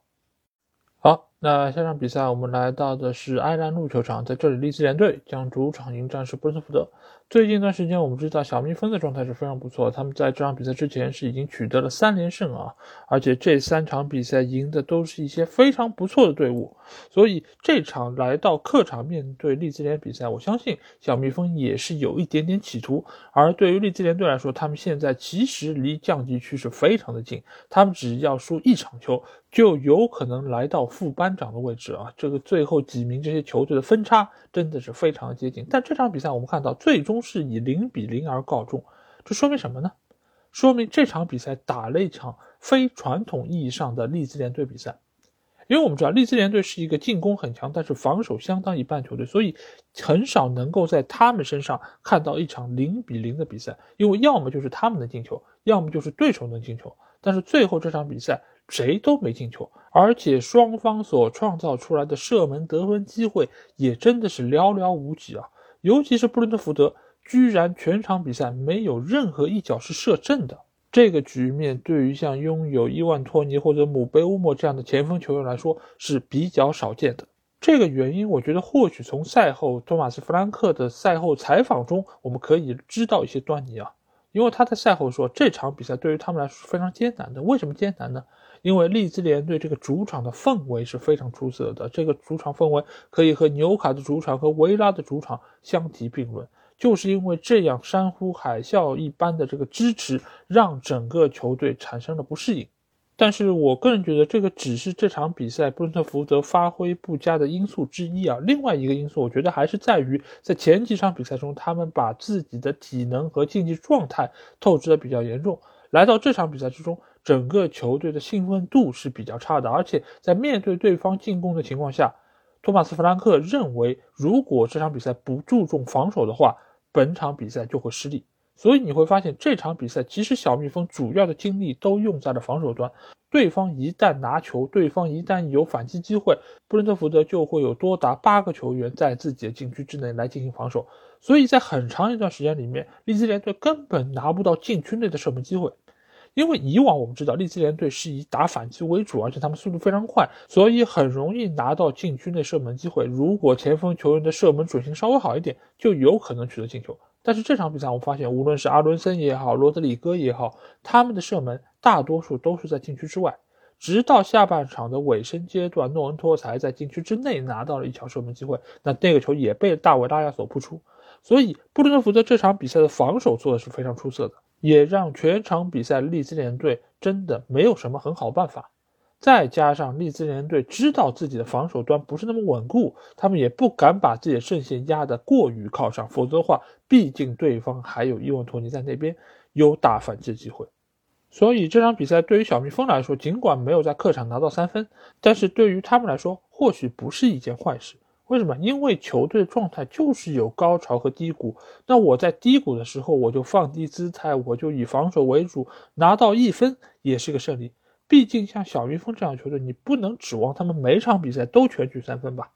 好，那下场比赛我们来到的是埃兰路球场，在这里，利兹联队将主场迎战是布伦特福德。最近一段时间，我们知道小蜜蜂的状态是非常不错。他们在这场比赛之前是已经取得了三连胜啊，而且这三场比赛赢的都是一些非常不错的队伍。所以这场来到客场面对利兹联比赛，我相信小蜜蜂也是有一点点企图。而对于利兹联队来说，他们现在其实离降级区是非常的近，他们只要输一场球，就有可能来到副班长的位置啊。这个最后几名这些球队的分差真的是非常接近。但这场比赛我们看到最终。都是以零比零而告终，这说明什么呢？说明这场比赛打了一场非传统意义上的利兹联队比赛，因为我们知道利兹联队是一个进攻很强，但是防守相当一般球队，所以很少能够在他们身上看到一场零比零的比赛，因为要么就是他们能进球，要么就是对手能进球。但是最后这场比赛谁都没进球，而且双方所创造出来的射门得分机会也真的是寥寥无几啊！尤其是布伦特福德，居然全场比赛没有任何一脚是射正的。这个局面对于像拥有伊万托尼或者姆贝乌莫这样的前锋球员来说是比较少见的。这个原因，我觉得或许从赛后托马斯·弗兰克的赛后采访中，我们可以知道一些端倪啊。因为他在赛后说，这场比赛对于他们来说是非常艰难的。为什么艰难呢？因为利兹联队这个主场的氛围是非常出色的，这个主场氛围可以和纽卡的主场和维拉的主场相提并论。就是因为这样山呼海啸一般的这个支持，让整个球队产生了不适应。但是我个人觉得，这个只是这场比赛布伦特福德发挥不佳的因素之一啊。另外一个因素，我觉得还是在于在前几场比赛中，他们把自己的体能和竞技状态透支的比较严重。来到这场比赛之中，整个球队的兴奋度是比较差的，而且在面对对方进攻的情况下，托马斯·弗兰克认为，如果这场比赛不注重防守的话，本场比赛就会失利，所以你会发现这场比赛其实小蜜蜂主要的精力都用在了防守端。对方一旦拿球，对方一旦有反击机会，布伦特福德就会有多达八个球员在自己的禁区之内来进行防守。所以在很长一段时间里面，利兹联队根本拿不到禁区内的射门机会。因为以往我们知道利兹联队是以打反击为主，而且他们速度非常快，所以很容易拿到禁区内射门机会。如果前锋球员的射门准心稍微好一点，就有可能取得进球。但是这场比赛我们发现，无论是阿伦森也好，罗德里戈也好，他们的射门大多数都是在禁区之外。直到下半场的尾声阶段，诺恩托才在禁区之内拿到了一球射门机会，那那个球也被大卫拉亚所扑出。所以布伦特福德这场比赛的防守做的是非常出色的。也让全场比赛利兹联队真的没有什么很好办法，再加上利兹联队知道自己的防守端不是那么稳固，他们也不敢把自己的阵线压得过于靠上，否则的话，毕竟对方还有伊万托尼在那边有打反击机会。所以这场比赛对于小蜜蜂来说，尽管没有在客场拿到三分，但是对于他们来说，或许不是一件坏事。为什么？因为球队状态就是有高潮和低谷。那我在低谷的时候，我就放低姿态，我就以防守为主，拿到一分也是个胜利。毕竟像小蜜蜂这样的球队，你不能指望他们每场比赛都全取三分吧？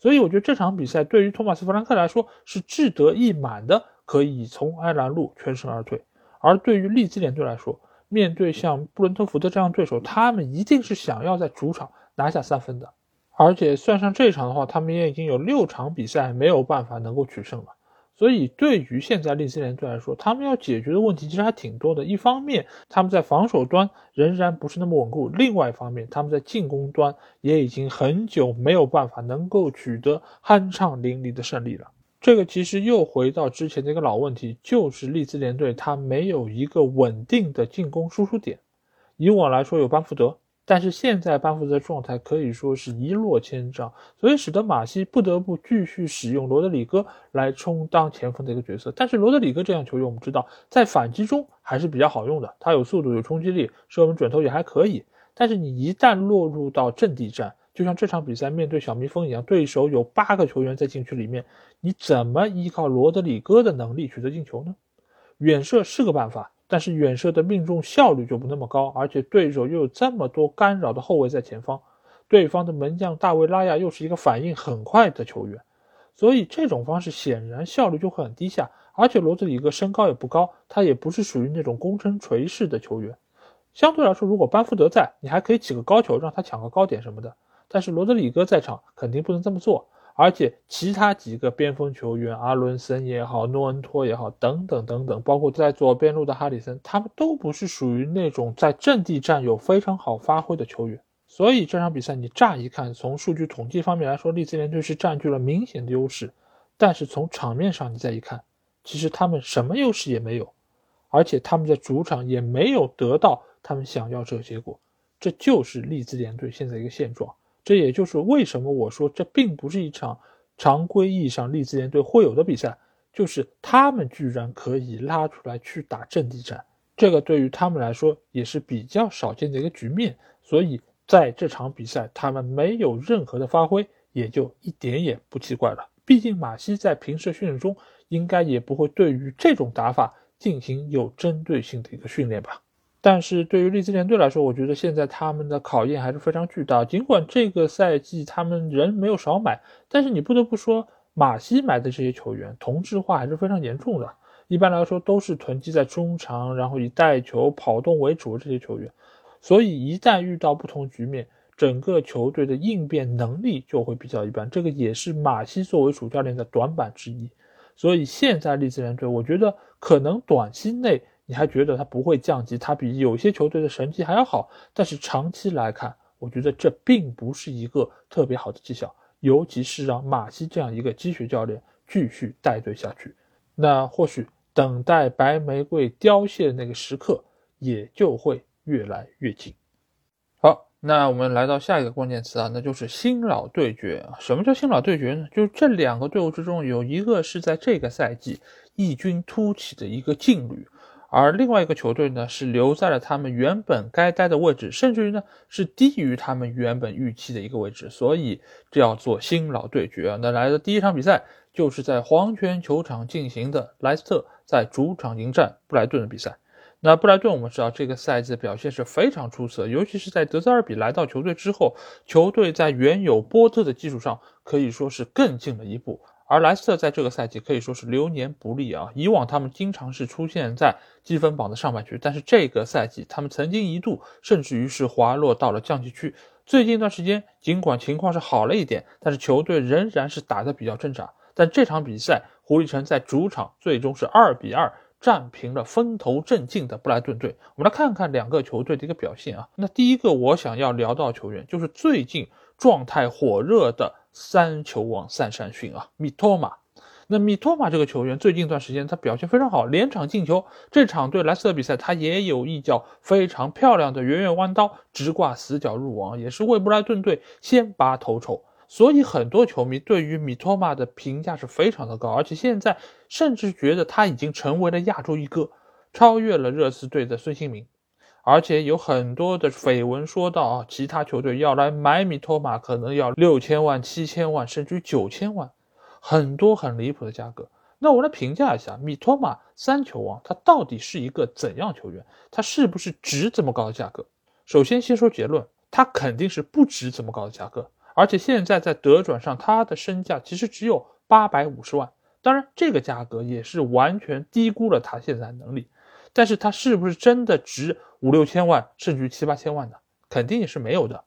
所以我觉得这场比赛对于托马斯·弗兰克来说是志得意满的，可以从埃兰路全身而退。而对于利兹联队来说，面对像布伦特福德这样对手，他们一定是想要在主场拿下三分的。而且算上这场的话，他们也已经有六场比赛没有办法能够取胜了。所以对于现在利兹联队来说，他们要解决的问题其实还挺多的。一方面，他们在防守端仍然不是那么稳固；另外一方面，他们在进攻端也已经很久没有办法能够取得酣畅淋漓的胜利了。这个其实又回到之前的一个老问题，就是利兹联队他没有一个稳定的进攻输出点。以往来说，有班福德。但是现在班福德的状态可以说是一落千丈，所以使得马西不得不继续使用罗德里戈来充当前锋的一个角色。但是罗德里戈这样球员，我们知道在反击中还是比较好用的，他有速度、有冲击力，射门准头也还可以。但是你一旦落入到阵地战，就像这场比赛面对小蜜蜂一样，对手有八个球员在禁区里面，你怎么依靠罗德里戈的能力取得进球呢？远射是个办法。但是远射的命中效率就不那么高，而且对手又有这么多干扰的后卫在前方，对方的门将大卫拉亚又是一个反应很快的球员，所以这种方式显然效率就会很低下。而且罗德里戈身高也不高，他也不是属于那种攻城锤式的球员。相对来说，如果班福德在，你还可以起个高球让他抢个高点什么的。但是罗德里戈在场，肯定不能这么做。而且其他几个边锋球员，阿伦森也好，诺恩托也好，等等等等，包括在左边路的哈里森，他们都不是属于那种在阵地战有非常好发挥的球员。所以这场比赛你乍一看，从数据统计方面来说，利兹联队是占据了明显的优势。但是从场面上你再一看，其实他们什么优势也没有，而且他们在主场也没有得到他们想要这个结果。这就是利兹联队现在一个现状。这也就是为什么我说这并不是一场常规意义上利兹联队会有的比赛，就是他们居然可以拉出来去打阵地战，这个对于他们来说也是比较少见的一个局面。所以在这场比赛他们没有任何的发挥，也就一点也不奇怪了。毕竟马西在平时训练中应该也不会对于这种打法进行有针对性的一个训练吧。但是对于利兹联队来说，我觉得现在他们的考验还是非常巨大。尽管这个赛季他们人没有少买，但是你不得不说，马西买的这些球员同质化还是非常严重的。一般来说都是囤积在中场，然后以带球跑动为主的这些球员。所以一旦遇到不同局面，整个球队的应变能力就会比较一般。这个也是马西作为主教练的短板之一。所以现在利兹联队，我觉得可能短期内。你还觉得他不会降级？他比有些球队的成绩还要好，但是长期来看，我觉得这并不是一个特别好的迹象。尤其是让马西这样一个积雪教练继续带队下去，那或许等待白玫瑰凋谢的那个时刻也就会越来越近。好，那我们来到下一个关键词啊，那就是新老对决。什么叫新老对决呢？就是这两个队伍之中有一个是在这个赛季异军突起的一个劲旅。而另外一个球队呢，是留在了他们原本该待的位置，甚至于呢是低于他们原本预期的一个位置，所以这要做新老对决啊。那来的第一场比赛就是在黄泉球场进行的莱斯特在主场迎战布莱顿的比赛。那布莱顿我们知道这个赛季的表现是非常出色，尤其是在德泽尔比来到球队之后，球队在原有波特的基础上可以说是更进了一步。而莱斯特在这个赛季可以说是流年不利啊！以往他们经常是出现在积分榜的上半区，但是这个赛季他们曾经一度甚至于是滑落到了降级区。最近一段时间，尽管情况是好了一点，但是球队仍然是打得比较挣扎。但这场比赛，狐狸城在主场最终是二比二战平了风头正劲的布莱顿队。我们来看看两个球队的一个表现啊。那第一个我想要聊到球员，就是最近状态火热的。三球王三山训啊，米托马。那米托马这个球员最近一段时间他表现非常好，连场进球。这场对莱斯特比赛他也有一脚非常漂亮的圆圆弯刀，直挂死角入网，也是为布莱顿队先拔头筹。所以很多球迷对于米托马的评价是非常的高，而且现在甚至觉得他已经成为了亚洲一哥，超越了热刺队的孙兴民。而且有很多的绯闻说到啊，其他球队要来买米托马，可能要六千万、七千万，甚至于九千万，很多很离谱的价格。那我来评价一下米托马三球王，他到底是一个怎样球员？他是不是值这么高的价格？首先先说结论，他肯定是不值这么高的价格。而且现在在德转上，他的身价其实只有八百五十万。当然，这个价格也是完全低估了他现在能力。但是他是不是真的值五六千万，甚至于七八千万呢？肯定也是没有的。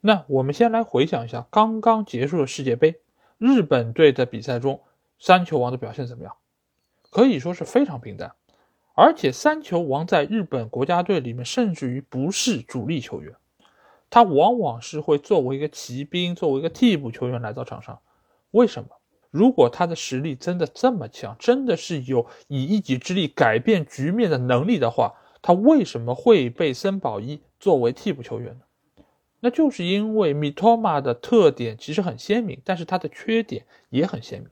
那我们先来回想一下刚刚结束的世界杯，日本队的比赛中，三球王的表现怎么样？可以说是非常平淡。而且三球王在日本国家队里面，甚至于不是主力球员，他往往是会作为一个骑兵，作为一个替补球员来到场上。为什么？如果他的实力真的这么强，真的是有以一己之力改变局面的能力的话，他为什么会被森保一作为替补球员呢？那就是因为米托马的特点其实很鲜明，但是他的缺点也很鲜明，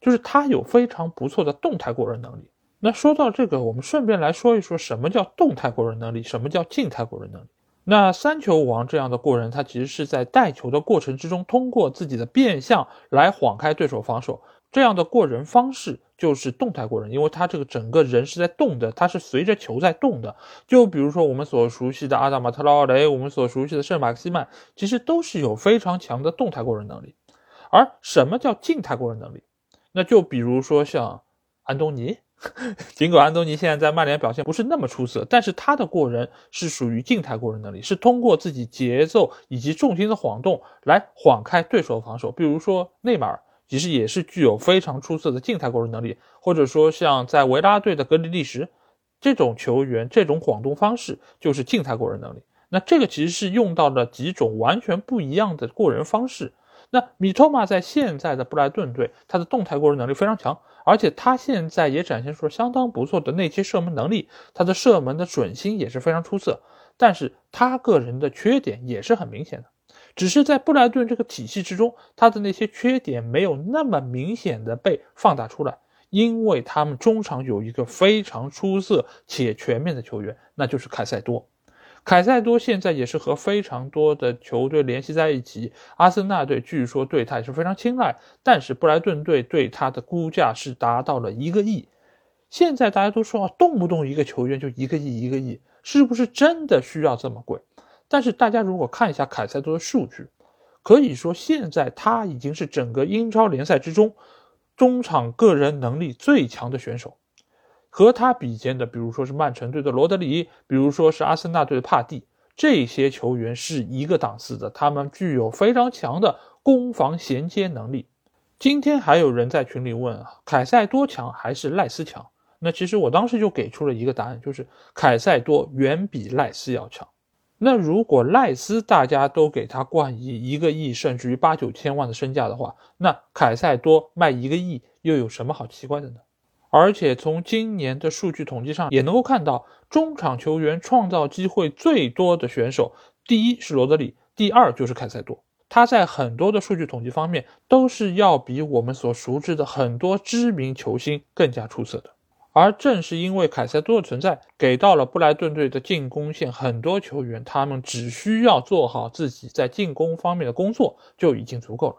就是他有非常不错的动态过人能力。那说到这个，我们顺便来说一说什么叫动态过人能力，什么叫静态过人能力。那三球王这样的过人，他其实是在带球的过程之中，通过自己的变向来晃开对手防守。这样的过人方式就是动态过人，因为他这个整个人是在动的，他是随着球在动的。就比如说我们所熟悉的阿达马特劳雷，我们所熟悉的圣马克西曼，其实都是有非常强的动态过人能力。而什么叫静态过人能力？那就比如说像安东尼。尽管安东尼现在在曼联表现不是那么出色，但是他的过人是属于静态过人能力，是通过自己节奏以及重心的晃动来晃开对手防守。比如说内马尔，其实也是具有非常出色的静态过人能力，或者说像在维拉队的格里利什这种球员，这种晃动方式就是静态过人能力。那这个其实是用到了几种完全不一样的过人方式。那米托马在现在的布莱顿队，他的动态过人能力非常强。而且他现在也展现出了相当不错的内切射门能力，他的射门的准心也是非常出色。但是他个人的缺点也是很明显的，只是在布莱顿这个体系之中，他的那些缺点没有那么明显的被放大出来，因为他们中场有一个非常出色且全面的球员，那就是凯塞多。凯塞多现在也是和非常多的球队联系在一起，阿森纳队据说对他也是非常青睐，但是布莱顿队对他的估价是达到了一个亿。现在大家都说啊，动不动一个球员就一个亿一个亿，是不是真的需要这么贵？但是大家如果看一下凯塞多的数据，可以说现在他已经是整个英超联赛之中中场个人能力最强的选手。和他比肩的，比如说是曼城队的罗德里，比如说是阿森纳队的帕蒂，这些球员是一个档次的，他们具有非常强的攻防衔接能力。今天还有人在群里问啊，凯塞多强还是赖斯强？那其实我当时就给出了一个答案，就是凯塞多远比赖斯要强。那如果赖斯大家都给他冠以一个亿甚至于八九千万的身价的话，那凯塞多卖一个亿又有什么好奇怪的呢？而且从今年的数据统计上也能够看到，中场球员创造机会最多的选手，第一是罗德里，第二就是凯塞多。他在很多的数据统计方面都是要比我们所熟知的很多知名球星更加出色的。而正是因为凯塞多的存在，给到了布莱顿队的进攻线很多球员，他们只需要做好自己在进攻方面的工作就已经足够了。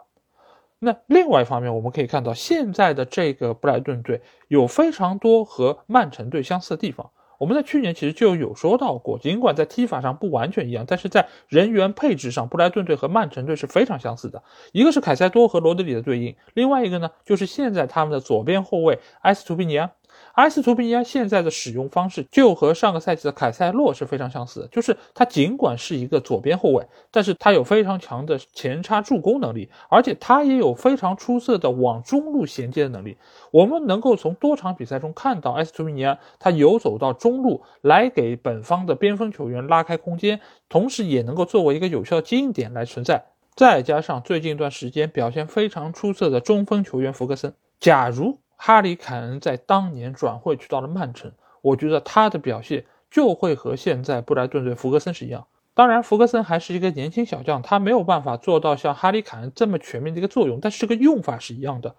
那另外一方面，我们可以看到现在的这个布莱顿队有非常多和曼城队相似的地方。我们在去年其实就有说到过，尽管在踢法上不完全一样，但是在人员配置上，布莱顿队和曼城队是非常相似的。一个是凯塞多和罗德里的对应，另外一个呢，就是现在他们的左边后卫埃斯图皮尼亚。埃斯图皮尼亚现在的使用方式就和上个赛季的凯塞洛是非常相似的，就是他尽管是一个左边后卫，但是他有非常强的前插助攻能力，而且他也有非常出色的往中路衔接的能力。我们能够从多场比赛中看到埃斯图皮尼亚他游走到中路来给本方的边锋球员拉开空间，同时也能够作为一个有效接应点来存在。再加上最近一段时间表现非常出色的中锋球员福格森，假如。哈里凯恩在当年转会去到了曼城，我觉得他的表现就会和现在布莱顿队福格森是一样。当然，福格森还是一个年轻小将，他没有办法做到像哈里凯恩这么全面的一个作用，但是这个用法是一样的。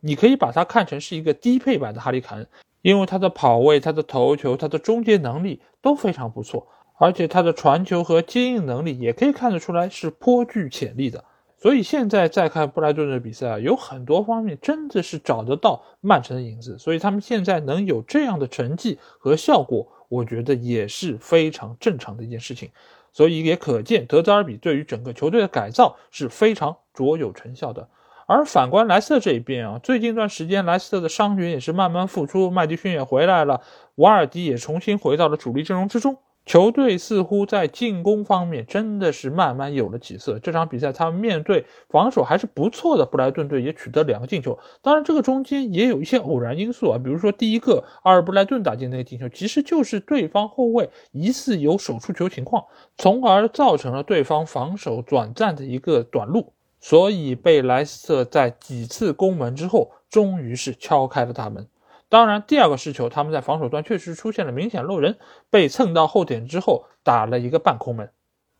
你可以把它看成是一个低配版的哈里凯恩，因为他的跑位、他的头球、他的终结能力都非常不错，而且他的传球和接应能力也可以看得出来是颇具潜力的。所以现在再看布莱顿的比赛啊，有很多方面真的是找得到曼城的影子，所以他们现在能有这样的成绩和效果，我觉得也是非常正常的一件事情。所以也可见德泽尔比对于整个球队的改造是非常卓有成效的。而反观莱斯特这一边啊，最近一段时间莱斯特的伤员也是慢慢复出，麦迪逊也回来了，瓦尔迪也重新回到了主力阵容之中。球队似乎在进攻方面真的是慢慢有了起色。这场比赛他们面对防守还是不错的布莱顿队，也取得两个进球。当然，这个中间也有一些偶然因素啊，比如说第一个阿尔布莱顿打进那个进球，其实就是对方后卫疑似有手触球情况，从而造成了对方防守短暂的一个短路，所以被莱斯特在几次攻门之后，终于是敲开了大门。当然，第二个失球，他们在防守端确实出现了明显漏人，被蹭到后点之后打了一个半空门。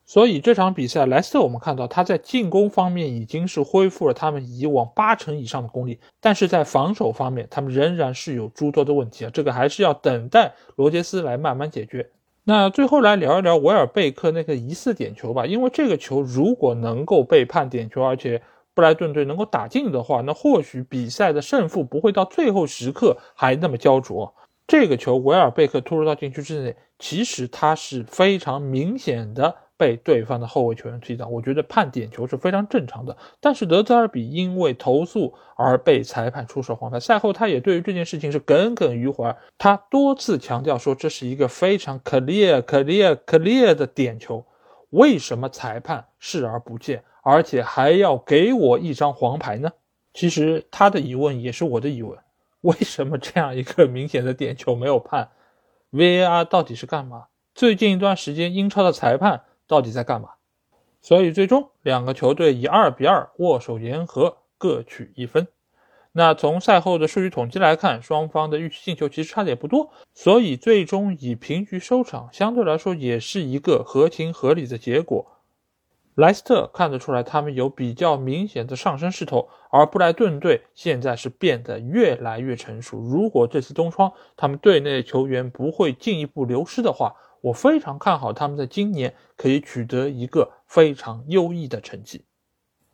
所以这场比赛，莱斯特我们看到他在进攻方面已经是恢复了他们以往八成以上的功力，但是在防守方面，他们仍然是有诸多的问题啊，这个还是要等待罗杰斯来慢慢解决。那最后来聊一聊维尔贝克那个疑似点球吧，因为这个球如果能够被判点球，而且。布莱顿队能够打进的话，那或许比赛的胜负不会到最后时刻还那么焦灼。这个球维尔贝克突入到禁区之内，其实他是非常明显的被对方的后卫球员踢到，我觉得判点球是非常正常的。但是德泽尔比因为投诉而被裁判出手黄牌。赛后他也对于这件事情是耿耿于怀，他多次强调说这是一个非常 clear clear clear 的点球，为什么裁判视而不见？而且还要给我一张黄牌呢？其实他的疑问也是我的疑问：为什么这样一个明显的点球没有判？VAR 到底是干嘛？最近一段时间英超的裁判到底在干嘛？所以最终两个球队以二比二握手言和，各取一分。那从赛后的数据统计来看，双方的预期进球其实差的也不多，所以最终以平局收场，相对来说也是一个合情合理的结果。莱斯特看得出来，他们有比较明显的上升势头，而布莱顿队现在是变得越来越成熟。如果这次东窗他们队内的球员不会进一步流失的话，我非常看好他们在今年可以取得一个非常优异的成绩。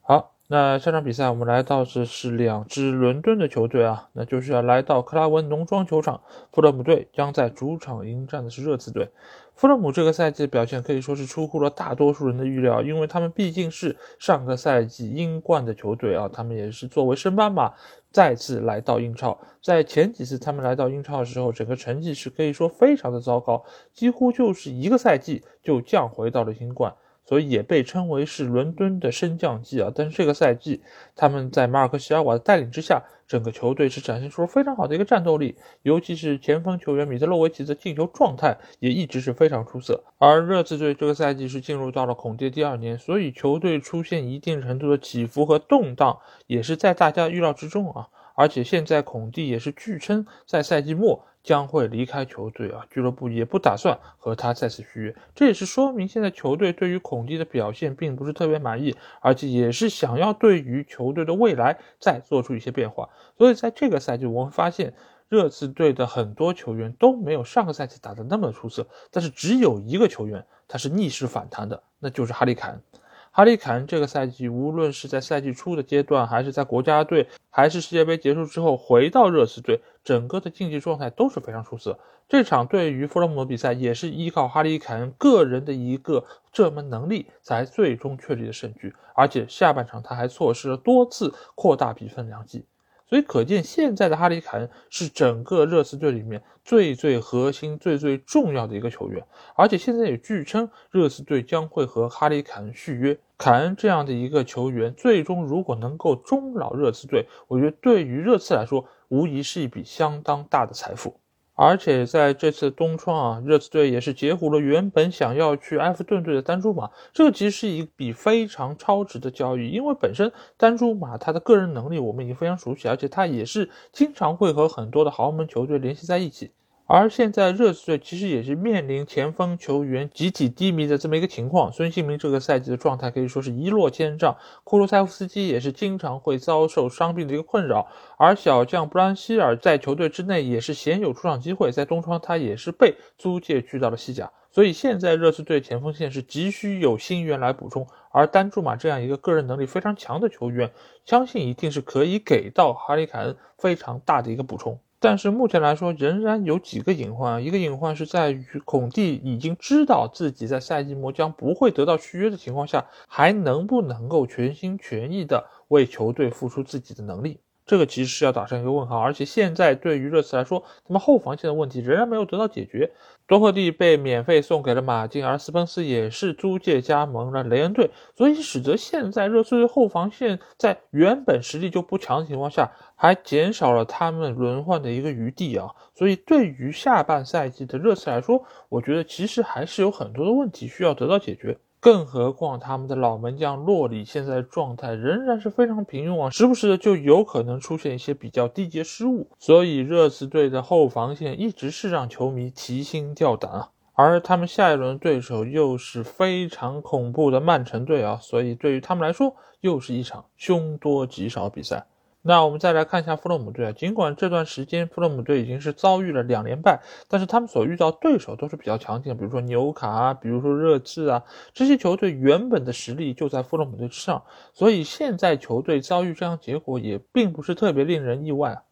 好。那下场比赛，我们来到的是两支伦敦的球队啊，那就是要来到克拉文农庄球场。富勒姆队将在主场迎战的是热刺队。富勒姆这个赛季的表现可以说是出乎了大多数人的预料，因为他们毕竟是上个赛季英冠的球队啊，他们也是作为升班马再次来到英超。在前几次他们来到英超的时候，整个成绩是可以说非常的糟糕，几乎就是一个赛季就降回到了英冠。所以也被称为是伦敦的升降机啊，但是这个赛季他们在马尔科·席尔瓦的带领之下，整个球队是展现出了非常好的一个战斗力，尤其是前锋球员米特洛维奇的进球状态也一直是非常出色。而热刺队这个赛季是进入到了孔蒂第二年，所以球队出现一定程度的起伏和动荡，也是在大家预料之中啊。而且现在孔蒂也是据称在赛季末。将会离开球队啊，俱乐部也不打算和他再次续约，这也是说明现在球队对于孔蒂的表现并不是特别满意，而且也是想要对于球队的未来再做出一些变化。所以在这个赛季，我们发现热刺队的很多球员都没有上个赛季打的那么出色，但是只有一个球员他是逆势反弹的，那就是哈利凯恩。哈利凯恩这个赛季，无论是在赛季初的阶段，还是在国家队，还是世界杯结束之后回到热刺队，整个的竞技状态都是非常出色。这场对于弗洛姆的比赛，也是依靠哈利凯恩个人的一个这门能力，才最终确立的胜局。而且下半场他还错失了多次扩大比分良机。所以可见，现在的哈里凯恩是整个热刺队里面最最核心、最最重要的一个球员。而且现在也据称，热刺队将会和哈里凯恩续约。凯恩这样的一个球员，最终如果能够终老热刺队，我觉得对于热刺来说，无疑是一笔相当大的财富。而且在这次冬窗啊，热刺队也是截胡了原本想要去埃弗顿队的丹朱马，这个其实是一笔非常超值的交易，因为本身丹朱马他的个人能力我们已经非常熟悉，而且他也是经常会和很多的豪门球队联系在一起。而现在热刺队其实也是面临前锋球员集体低迷的这么一个情况，孙兴民这个赛季的状态可以说是一落千丈，库卢塞夫斯基也是经常会遭受伤病的一个困扰，而小将布兰希尔在球队之内也是鲜有出场机会，在东窗他也是被租借去到了西甲，所以现在热刺队前锋线是急需有新援来补充，而丹朱马这样一个个人能力非常强的球员，相信一定是可以给到哈里凯恩非常大的一个补充。但是目前来说，仍然有几个隐患。一个隐患是在于孔蒂已经知道自己在赛季末将不会得到续约的情况下，还能不能够全心全意的为球队付出自己的能力？这个其实是要打上一个问号，而且现在对于热刺来说，他们后防线的问题仍然没有得到解决。多赫蒂被免费送给了马竞，而斯彭斯也是租借加盟了雷恩队，所以使得现在热刺队后防线在原本实力就不强的情况下，还减少了他们轮换的一个余地啊。所以对于下半赛季的热刺来说，我觉得其实还是有很多的问题需要得到解决。更何况他们的老门将洛里现在状态仍然是非常平庸啊，时不时的就有可能出现一些比较低级失误，所以热刺队的后防线一直是让球迷提心吊胆啊。而他们下一轮对手又是非常恐怖的曼城队啊，所以对于他们来说又是一场凶多吉少比赛。那我们再来看一下弗洛姆队啊，尽管这段时间弗洛姆队已经是遭遇了两连败，但是他们所遇到对手都是比较强劲的，比如说纽卡啊，比如说热刺啊，这些球队原本的实力就在弗洛姆队之上，所以现在球队遭遇这样结果也并不是特别令人意外。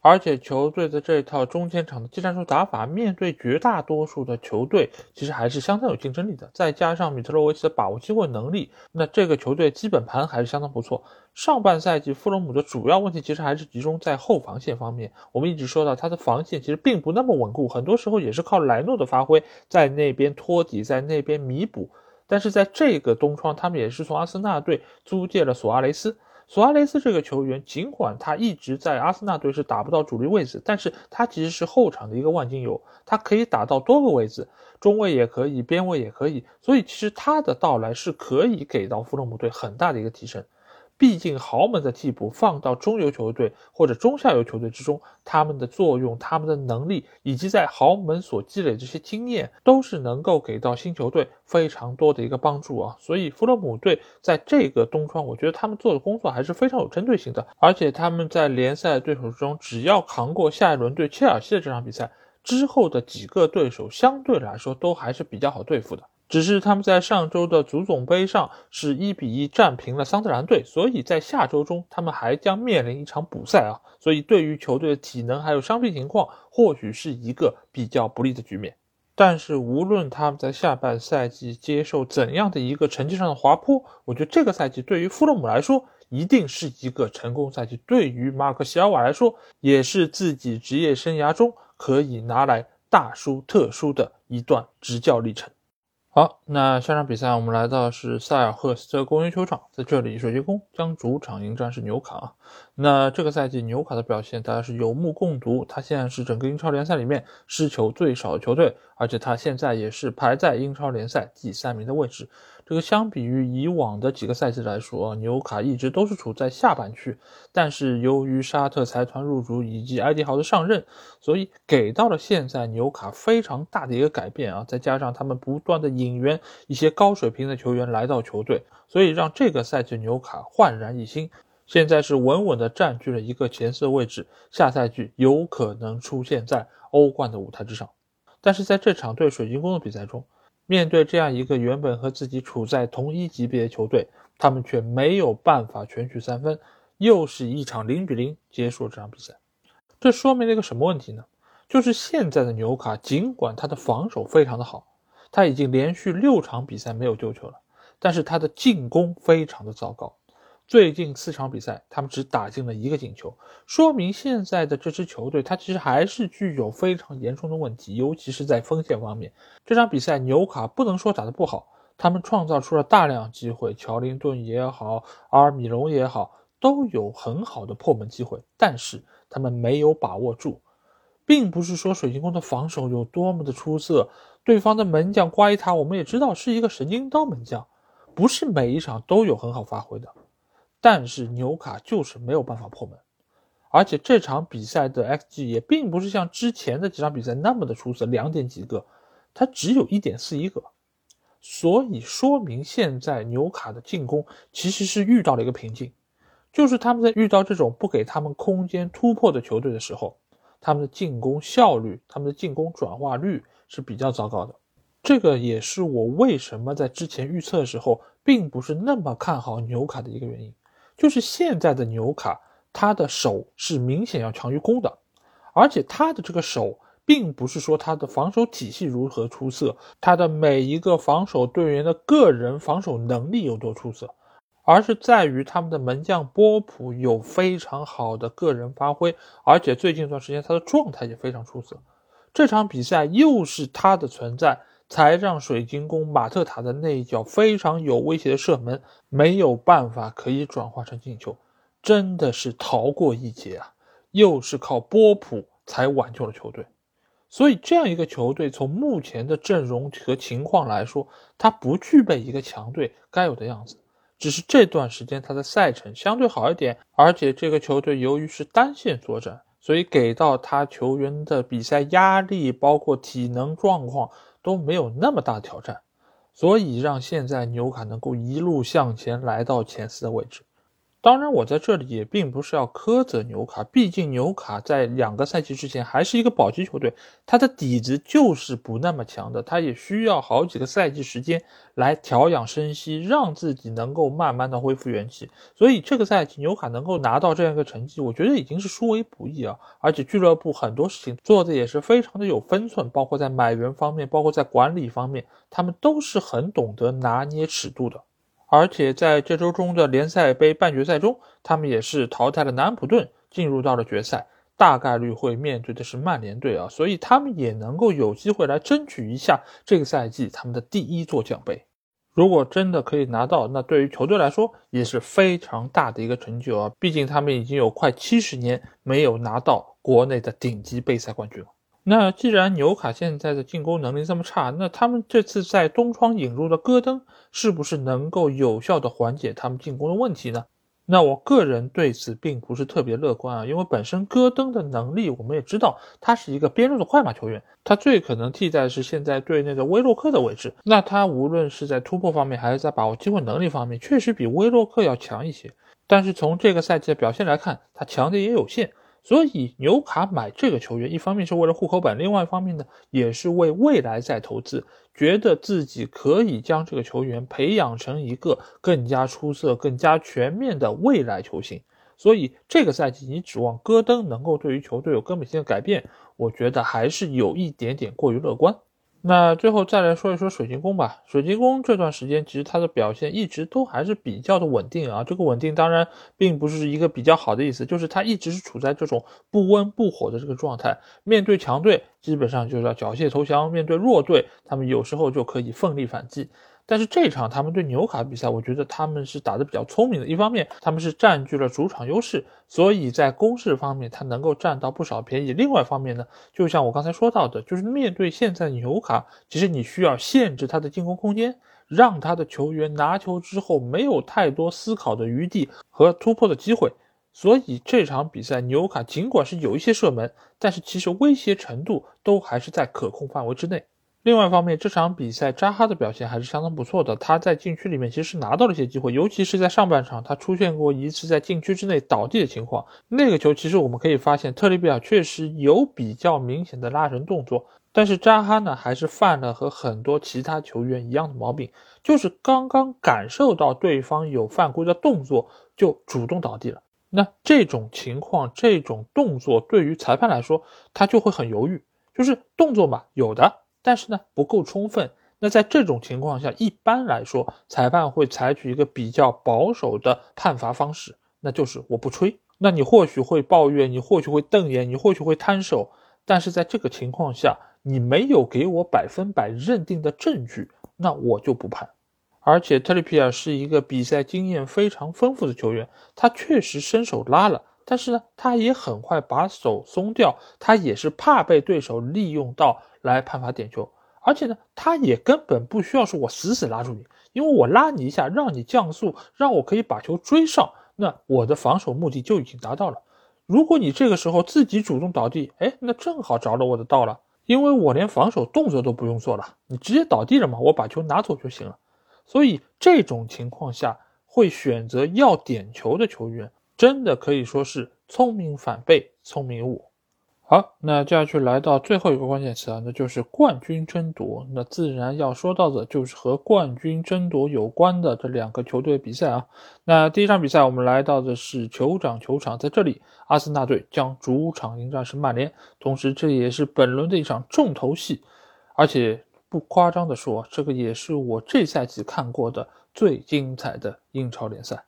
而且球队的这套中前场的技战术打法，面对绝大多数的球队，其实还是相当有竞争力的。再加上米特洛维奇的把握机会能力，那这个球队基本盘还是相当不错。上半赛季弗洛姆的主要问题其实还是集中在后防线方面。我们一直说到他的防线其实并不那么稳固，很多时候也是靠莱诺的发挥在那边托底，在那边弥补。但是在这个冬窗，他们也是从阿森纳队租借了索阿雷斯。索阿雷斯这个球员，尽管他一直在阿森纳队是打不到主力位置，但是他其实是后场的一个万金油，他可以打到多个位置，中卫也可以，边卫也可以，所以其实他的到来是可以给到弗洛姆队很大的一个提升。毕竟豪门的替补放到中游球队或者中下游球队之中，他们的作用、他们的能力以及在豪门所积累这些经验，都是能够给到新球队非常多的一个帮助啊。所以弗洛姆队在这个冬窗，我觉得他们做的工作还是非常有针对性的。而且他们在联赛对手中，只要扛过下一轮对切尔西的这场比赛，之后的几个对手相对来说都还是比较好对付的。只是他们在上周的足总杯上是一比一战平了桑德兰队，所以在下周中他们还将面临一场补赛啊，所以对于球队的体能还有伤病情况，或许是一个比较不利的局面。但是无论他们在下半赛季接受怎样的一个成绩上的滑坡，我觉得这个赛季对于富勒姆来说一定是一个成功赛季，对于马克西尔瓦来说也是自己职业生涯中可以拿来大书特书的一段执教历程。好，那下场比赛我们来到是塞尔赫斯特公园球场，在这里水晶宫将主场迎战是纽卡。那这个赛季纽卡的表现大家是有目共睹，他现在是整个英超联赛里面失球最少的球队，而且他现在也是排在英超联赛第三名的位置。这个相比于以往的几个赛季来说，纽卡一直都是处在下半区。但是由于沙特财团入主以及埃迪豪的上任，所以给到了现在纽卡非常大的一个改变啊！再加上他们不断的引援一些高水平的球员来到球队，所以让这个赛季纽卡焕然一新。现在是稳稳的占据了一个前四的位置，下赛季有可能出现在欧冠的舞台之上。但是在这场对水晶宫的比赛中，面对这样一个原本和自己处在同一级别的球队，他们却没有办法全取三分，又是一场零比零结束了这场比赛。这说明了一个什么问题呢？就是现在的纽卡，尽管他的防守非常的好，他已经连续六场比赛没有丢球了，但是他的进攻非常的糟糕。最近四场比赛，他们只打进了一个进球，说明现在的这支球队，它其实还是具有非常严重的问题，尤其是在锋线方面。这场比赛，纽卡不能说打得不好，他们创造出了大量机会，乔林顿也好，阿尔米隆也好，都有很好的破门机会，但是他们没有把握住。并不是说水晶宫的防守有多么的出色，对方的门将瓜伊塔，我们也知道是一个神经刀门将，不是每一场都有很好发挥的。但是纽卡就是没有办法破门，而且这场比赛的 xG 也并不是像之前的几场比赛那么的出色，两点几个，它只有一点四一个，所以说明现在纽卡的进攻其实是遇到了一个瓶颈，就是他们在遇到这种不给他们空间突破的球队的时候，他们的进攻效率、他们的进攻转化率是比较糟糕的。这个也是我为什么在之前预测的时候，并不是那么看好纽卡的一个原因。就是现在的纽卡，他的守是明显要强于攻的，而且他的这个守，并不是说他的防守体系如何出色，他的每一个防守队员的个人防守能力有多出色，而是在于他们的门将波普有非常好的个人发挥，而且最近一段时间他的状态也非常出色。这场比赛又是他的存在。才让水晶宫马特塔的那一脚非常有威胁的射门没有办法可以转化成进球，真的是逃过一劫啊！又是靠波普才挽救了球队。所以这样一个球队从目前的阵容和情况来说，他不具备一个强队该有的样子。只是这段时间他的赛程相对好一点，而且这个球队由于是单线作战，所以给到他球员的比赛压力，包括体能状况。都没有那么大的挑战，所以让现在纽卡能够一路向前来到前四的位置。当然，我在这里也并不是要苛责纽卡，毕竟纽卡在两个赛季之前还是一个保级球队，他的底子就是不那么强的，他也需要好几个赛季时间来调养生息，让自己能够慢慢的恢复元气。所以这个赛季纽卡能够拿到这样一个成绩，我觉得已经是殊为不易啊！而且俱乐部很多事情做的也是非常的有分寸，包括在买人方面，包括在管理方面，他们都是很懂得拿捏尺度的。而且在这周中的联赛杯半决赛中，他们也是淘汰了南安普顿，进入到了决赛，大概率会面对的是曼联队啊，所以他们也能够有机会来争取一下这个赛季他们的第一座奖杯。如果真的可以拿到，那对于球队来说也是非常大的一个成就啊，毕竟他们已经有快七十年没有拿到国内的顶级杯赛冠军了。那既然纽卡现在的进攻能力这么差，那他们这次在东窗引入的戈登是不是能够有效的缓解他们进攻的问题呢？那我个人对此并不是特别乐观啊，因为本身戈登的能力我们也知道，他是一个边路的快马球员，他最可能替代的是现在队内的威洛克的位置。那他无论是在突破方面，还是在把握机会能力方面，确实比威洛克要强一些。但是从这个赛季的表现来看，他强的也有限。所以纽卡买这个球员，一方面是为了户口本，另外一方面呢，也是为未来在投资，觉得自己可以将这个球员培养成一个更加出色、更加全面的未来球星。所以这个赛季你指望戈登能够对于球队有根本性的改变，我觉得还是有一点点过于乐观。那最后再来说一说水晶宫吧。水晶宫这段时间其实它的表现一直都还是比较的稳定啊。这个稳定当然并不是一个比较好的意思，就是它一直是处在这种不温不火的这个状态。面对强队，基本上就是要缴械投降；面对弱队，他们有时候就可以奋力反击。但是这场他们对纽卡比赛，我觉得他们是打得比较聪明的。一方面，他们是占据了主场优势，所以在攻势方面他能够占到不少便宜。另外一方面呢，就像我刚才说到的，就是面对现在纽卡，其实你需要限制他的进攻空间，让他的球员拿球之后没有太多思考的余地和突破的机会。所以这场比赛纽卡尽管是有一些射门，但是其实威胁程度都还是在可控范围之内。另外一方面，这场比赛扎哈的表现还是相当不错的。他在禁区里面其实拿到了一些机会，尤其是在上半场，他出现过一次在禁区之内倒地的情况。那个球其实我们可以发现，特里比亚确实有比较明显的拉人动作，但是扎哈呢还是犯了和很多其他球员一样的毛病，就是刚刚感受到对方有犯规的动作就主动倒地了。那这种情况，这种动作对于裁判来说，他就会很犹豫，就是动作嘛，有的。但是呢，不够充分。那在这种情况下，一般来说，裁判会采取一个比较保守的判罚方式，那就是我不吹。那你或许会抱怨，你或许会瞪眼，你或许会摊手。但是在这个情况下，你没有给我百分百认定的证据，那我就不判。而且特里皮尔是一个比赛经验非常丰富的球员，他确实伸手拉了。但是呢，他也很快把手松掉，他也是怕被对手利用到来判罚点球，而且呢，他也根本不需要说我死死拉住你，因为我拉你一下，让你降速，让我可以把球追上，那我的防守目的就已经达到了。如果你这个时候自己主动倒地，哎，那正好着了我的道了，因为我连防守动作都不用做了，你直接倒地了嘛，我把球拿走就行了。所以这种情况下，会选择要点球的球员。真的可以说是聪明反被聪明误。好，那接下去来到最后一个关键词啊，那就是冠军争夺。那自然要说到的就是和冠军争夺有关的这两个球队比赛啊。那第一场比赛，我们来到的是酋长球场，在这里，阿森纳队将主场迎战是曼联，同时这也是本轮的一场重头戏。而且不夸张的说，这个也是我这赛季看过的最精彩的英超联赛。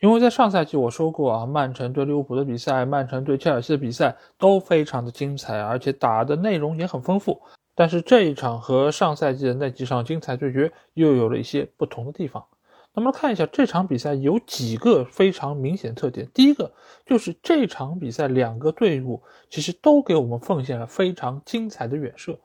因为在上赛季我说过啊，曼城对利物浦的比赛，曼城对切尔西的比赛都非常的精彩，而且打的内容也很丰富。但是这一场和上赛季的那几场精彩对决又有了一些不同的地方。那么看一下这场比赛有几个非常明显特点。第一个就是这场比赛两个队伍其实都给我们奉献了非常精彩的远射。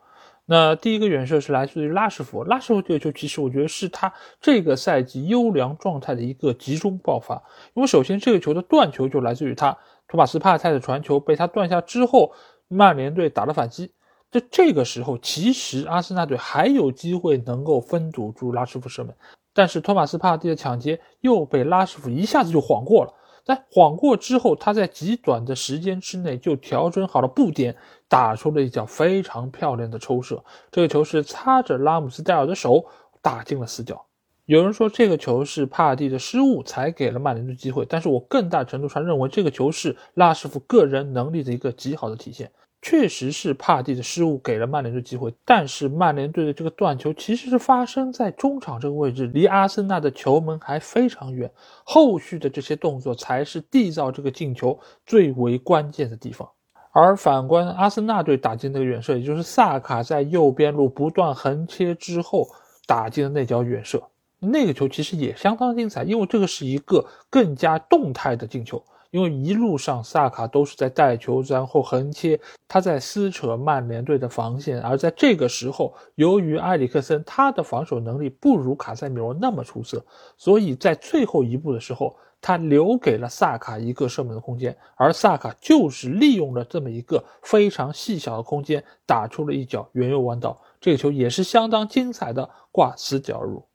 那第一个远射是来自于拉什福拉什福这个球，其实我觉得是他这个赛季优良状态的一个集中爆发。因为首先这个球的断球就来自于他，托马斯帕泰的传球被他断下之后，曼联队打了反击。在这个时候，其实阿森纳队还有机会能够封堵住拉什福德射门，但是托马斯帕蒂的抢劫又被拉什福一下子就晃过了。在晃过之后，他在极短的时间之内就调整好了步点，打出了一脚非常漂亮的抽射。这个球是擦着拉姆斯戴尔的手打进了死角。有人说这个球是帕蒂的失误才给了曼联的机会，但是我更大程度上认为这个球是拉什福个人能力的一个极好的体现。确实是帕蒂的失误给了曼联队机会，但是曼联队的这个断球其实是发生在中场这个位置，离阿森纳的球门还非常远。后续的这些动作才是缔造这个进球最为关键的地方。而反观阿森纳队打进那个远射，也就是萨卡在右边路不断横切之后打进的那脚远射，那个球其实也相当精彩，因为这个是一个更加动态的进球。因为一路上萨卡都是在带球，然后横切，他在撕扯曼联队的防线。而在这个时候，由于埃里克森他的防守能力不如卡塞米罗那么出色，所以在最后一步的时候，他留给了萨卡一个射门的空间，而萨卡就是利用了这么一个非常细小的空间，打出了一脚圆右弯道。这个球也是相当精彩的挂死角入。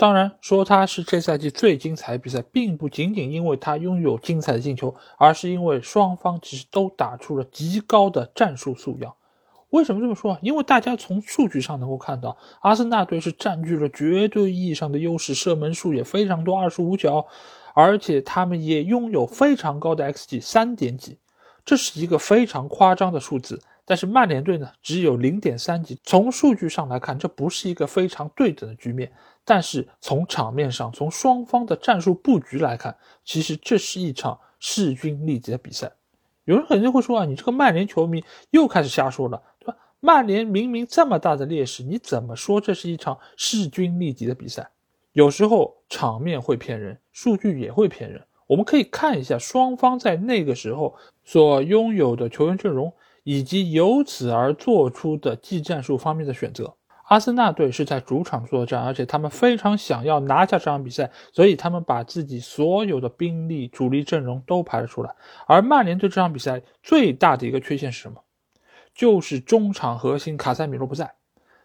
当然，说他是这赛季最精彩的比赛，并不仅仅因为他拥有精彩的进球，而是因为双方其实都打出了极高的战术素养。为什么这么说啊？因为大家从数据上能够看到，阿森纳队是占据了绝对意义上的优势，射门数也非常多，二十五脚，而且他们也拥有非常高的 xG，三点几，这是一个非常夸张的数字。但是曼联队呢，只有零点三级。从数据上来看，这不是一个非常对等的局面。但是从场面上，从双方的战术布局来看，其实这是一场势均力敌的比赛。有人肯定会说啊，你这个曼联球迷又开始瞎说了，对吧？曼联明明这么大的劣势，你怎么说这是一场势均力敌的比赛？有时候场面会骗人，数据也会骗人。我们可以看一下双方在那个时候所拥有的球员阵容。以及由此而做出的技战术方面的选择。阿森纳队是在主场作战，而且他们非常想要拿下这场比赛，所以他们把自己所有的兵力、主力阵容都排了出来。而曼联队这场比赛最大的一个缺陷是什么？就是中场核心卡塞米罗不在，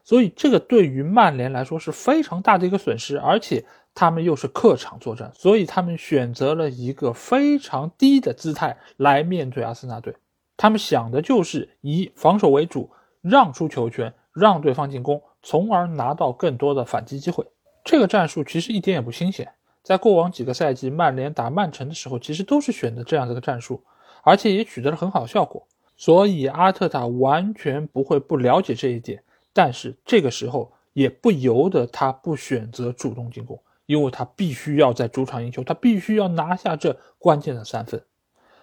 所以这个对于曼联来说是非常大的一个损失。而且他们又是客场作战，所以他们选择了一个非常低的姿态来面对阿森纳队。他们想的就是以防守为主，让出球权，让对方进攻，从而拿到更多的反击机会。这个战术其实一点也不新鲜，在过往几个赛季，曼联打曼城的时候，其实都是选的这样的一个战术，而且也取得了很好的效果。所以阿特塔完全不会不了解这一点，但是这个时候也不由得他不选择主动进攻，因为他必须要在主场赢球，他必须要拿下这关键的三分。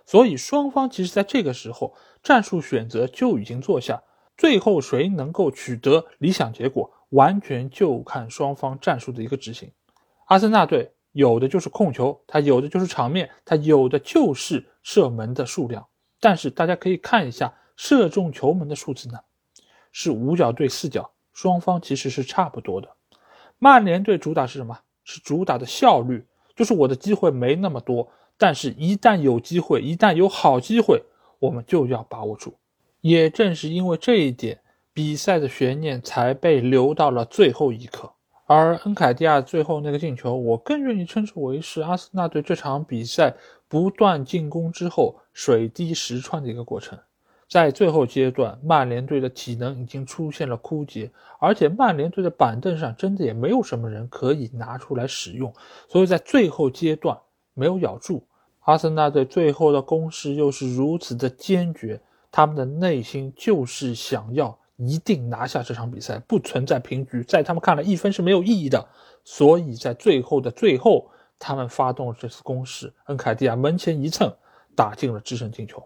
所以双方其实在这个时候战术选择就已经做下，最后谁能够取得理想结果，完全就看双方战术的一个执行。阿森纳队有的就是控球，他有的就是场面，他有的就是射门的数量。但是大家可以看一下射中球门的数字呢，是五角对四角，双方其实是差不多的。曼联队主打是什么？是主打的效率，就是我的机会没那么多。但是，一旦有机会，一旦有好机会，我们就要把握住。也正是因为这一点，比赛的悬念才被留到了最后一刻。而恩凯蒂亚最后那个进球，我更愿意称之为是阿森纳队这场比赛不断进攻之后水滴石穿的一个过程。在最后阶段，曼联队的体能已经出现了枯竭，而且曼联队的板凳上真的也没有什么人可以拿出来使用，所以在最后阶段没有咬住。阿森纳队最后的攻势又是如此的坚决，他们的内心就是想要一定拿下这场比赛，不存在平局，在他们看来一分是没有意义的，所以在最后的最后，他们发动了这次攻势，恩凯蒂亚门前一蹭，打进了制胜进球。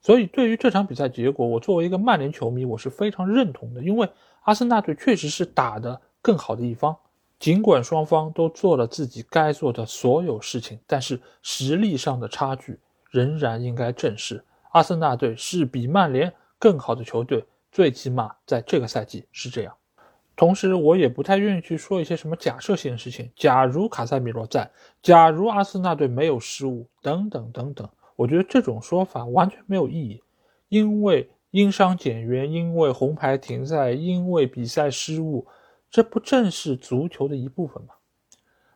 所以对于这场比赛结果，我作为一个曼联球迷，我是非常认同的，因为阿森纳队确实是打得更好的一方。尽管双方都做了自己该做的所有事情，但是实力上的差距仍然应该正视。阿森纳队是比曼联更好的球队，最起码在这个赛季是这样。同时，我也不太愿意去说一些什么假设性的事情。假如卡塞米罗在，假如阿森纳队没有失误，等等等等，我觉得这种说法完全没有意义，因为因伤减员，因为红牌停赛，因为比赛失误。这不正是足球的一部分吗？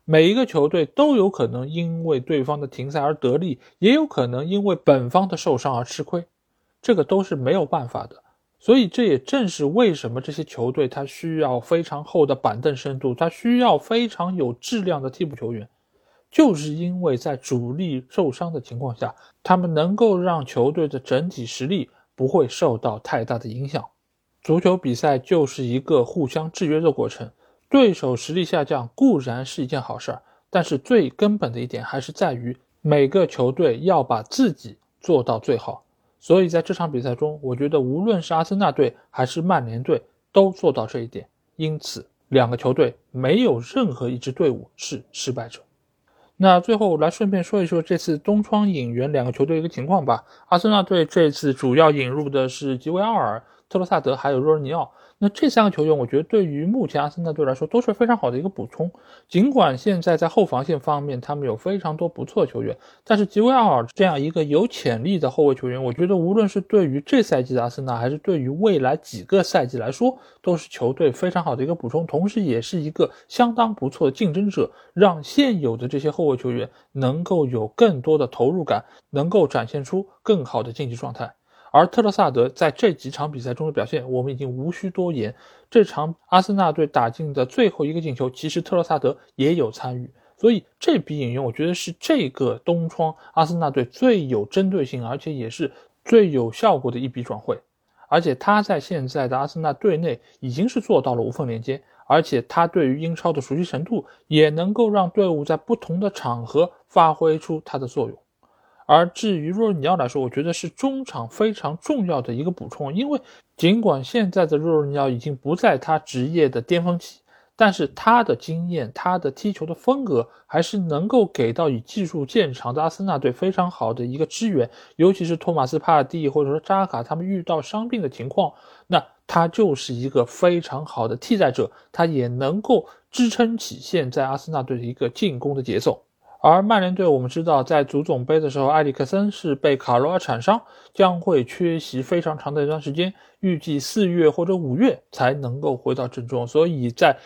每一个球队都有可能因为对方的停赛而得利，也有可能因为本方的受伤而吃亏，这个都是没有办法的。所以这也正是为什么这些球队他需要非常厚的板凳深度，他需要非常有质量的替补球员，就是因为在主力受伤的情况下，他们能够让球队的整体实力不会受到太大的影响。足球比赛就是一个互相制约的过程，对手实力下降固然是一件好事儿，但是最根本的一点还是在于每个球队要把自己做到最好。所以在这场比赛中，我觉得无论是阿森纳队还是曼联队都做到这一点，因此两个球队没有任何一支队伍是失败者。那最后来顺便说一说这次东窗引援两个球队一个情况吧。阿森纳队这次主要引入的是吉维奥尔。特罗萨德还有若尔尼奥。那这三个球员，我觉得对于目前阿森纳队来说都是非常好的一个补充。尽管现在在后防线方面他们有非常多不错的球员，但是吉维奥尔这样一个有潜力的后卫球员，我觉得无论是对于这赛季的阿森纳，还是对于未来几个赛季来说，都是球队非常好的一个补充，同时也是一个相当不错的竞争者，让现有的这些后卫球员能够有更多的投入感，能够展现出更好的竞技状态。而特罗萨德在这几场比赛中的表现，我们已经无需多言。这场阿森纳队打进的最后一个进球，其实特罗萨德也有参与。所以这笔引援，我觉得是这个东窗阿森纳队最有针对性，而且也是最有效果的一笔转会。而且他在现在的阿森纳队内已经是做到了无缝连接，而且他对于英超的熟悉程度，也能够让队伍在不同的场合发挥出它的作用。而至于若尔尼奥来说，我觉得是中场非常重要的一个补充，因为尽管现在的若尔尼奥已经不在他职业的巅峰期，但是他的经验、他的踢球的风格，还是能够给到以技术见长的阿森纳队非常好的一个支援。尤其是托马斯帕蒂或者说扎卡他们遇到伤病的情况，那他就是一个非常好的替代者，他也能够支撑起现在阿森纳队的一个进攻的节奏。而曼联队，我们知道，在足总杯的时候，埃里克森是被卡罗尔铲伤，将会缺席非常长的一段时间，预计四月或者五月才能够回到阵中。所以在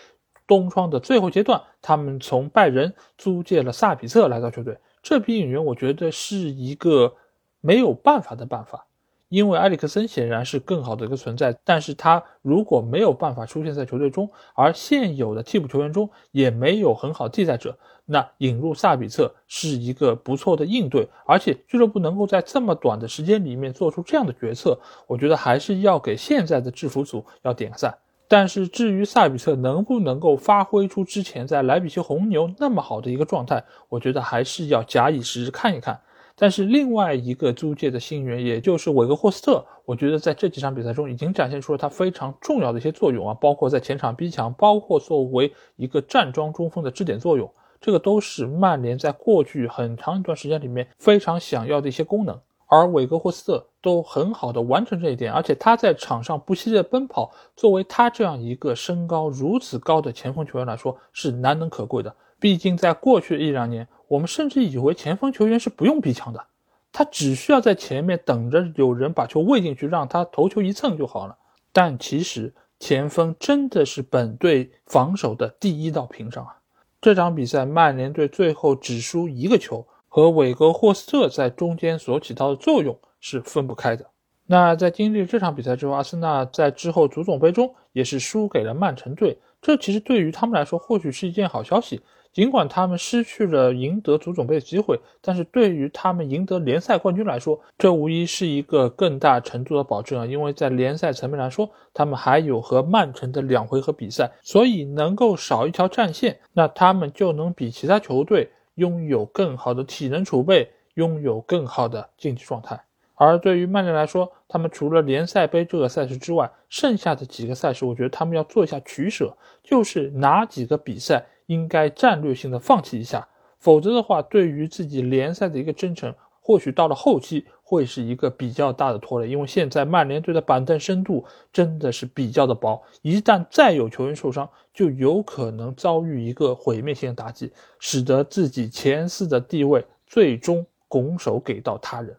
冬窗的最后阶段，他们从拜仁租借了萨比策来到球队。这批引援，我觉得是一个没有办法的办法。因为埃里克森显然是更好的一个存在，但是他如果没有办法出现在球队中，而现有的替补球员中也没有很好替代者，那引入萨比策是一个不错的应对。而且俱乐部能够在这么短的时间里面做出这样的决策，我觉得还是要给现在的制服组要点个赞。但是至于萨比策能不能够发挥出之前在莱比锡红牛那么好的一个状态，我觉得还是要假以时日看一看。但是另外一个租借的新援，也就是韦格霍斯特，我觉得在这几场比赛中已经展现出了他非常重要的一些作用啊，包括在前场逼抢，包括作为一个站桩中锋的支点作用，这个都是曼联在过去很长一段时间里面非常想要的一些功能，而韦格霍斯特都很好的完成这一点，而且他在场上不惜的奔跑，作为他这样一个身高如此高的前锋球员来说是难能可贵的，毕竟在过去一两年。我们甚至以为前锋球员是不用逼抢的，他只需要在前面等着有人把球喂进去，让他头球一蹭就好了。但其实前锋真的是本队防守的第一道屏障啊！这场比赛曼联队最后只输一个球，和韦格霍斯特在中间所起到的作用是分不开的。那在经历这场比赛之后，阿森纳在之后足总杯中也是输给了曼城队，这其实对于他们来说或许是一件好消息。尽管他们失去了赢得足总杯的机会，但是对于他们赢得联赛冠军来说，这无疑是一个更大程度的保证啊！因为在联赛层面来说，他们还有和曼城的两回合比赛，所以能够少一条战线，那他们就能比其他球队拥有更好的体能储备，拥有更好的竞技状态。而对于曼联来说，他们除了联赛杯这个赛事之外，剩下的几个赛事，我觉得他们要做一下取舍，就是哪几个比赛。应该战略性的放弃一下，否则的话，对于自己联赛的一个征程，或许到了后期会是一个比较大的拖累。因为现在曼联队的板凳深度真的是比较的薄，一旦再有球员受伤，就有可能遭遇一个毁灭性的打击，使得自己前四的地位最终拱手给到他人。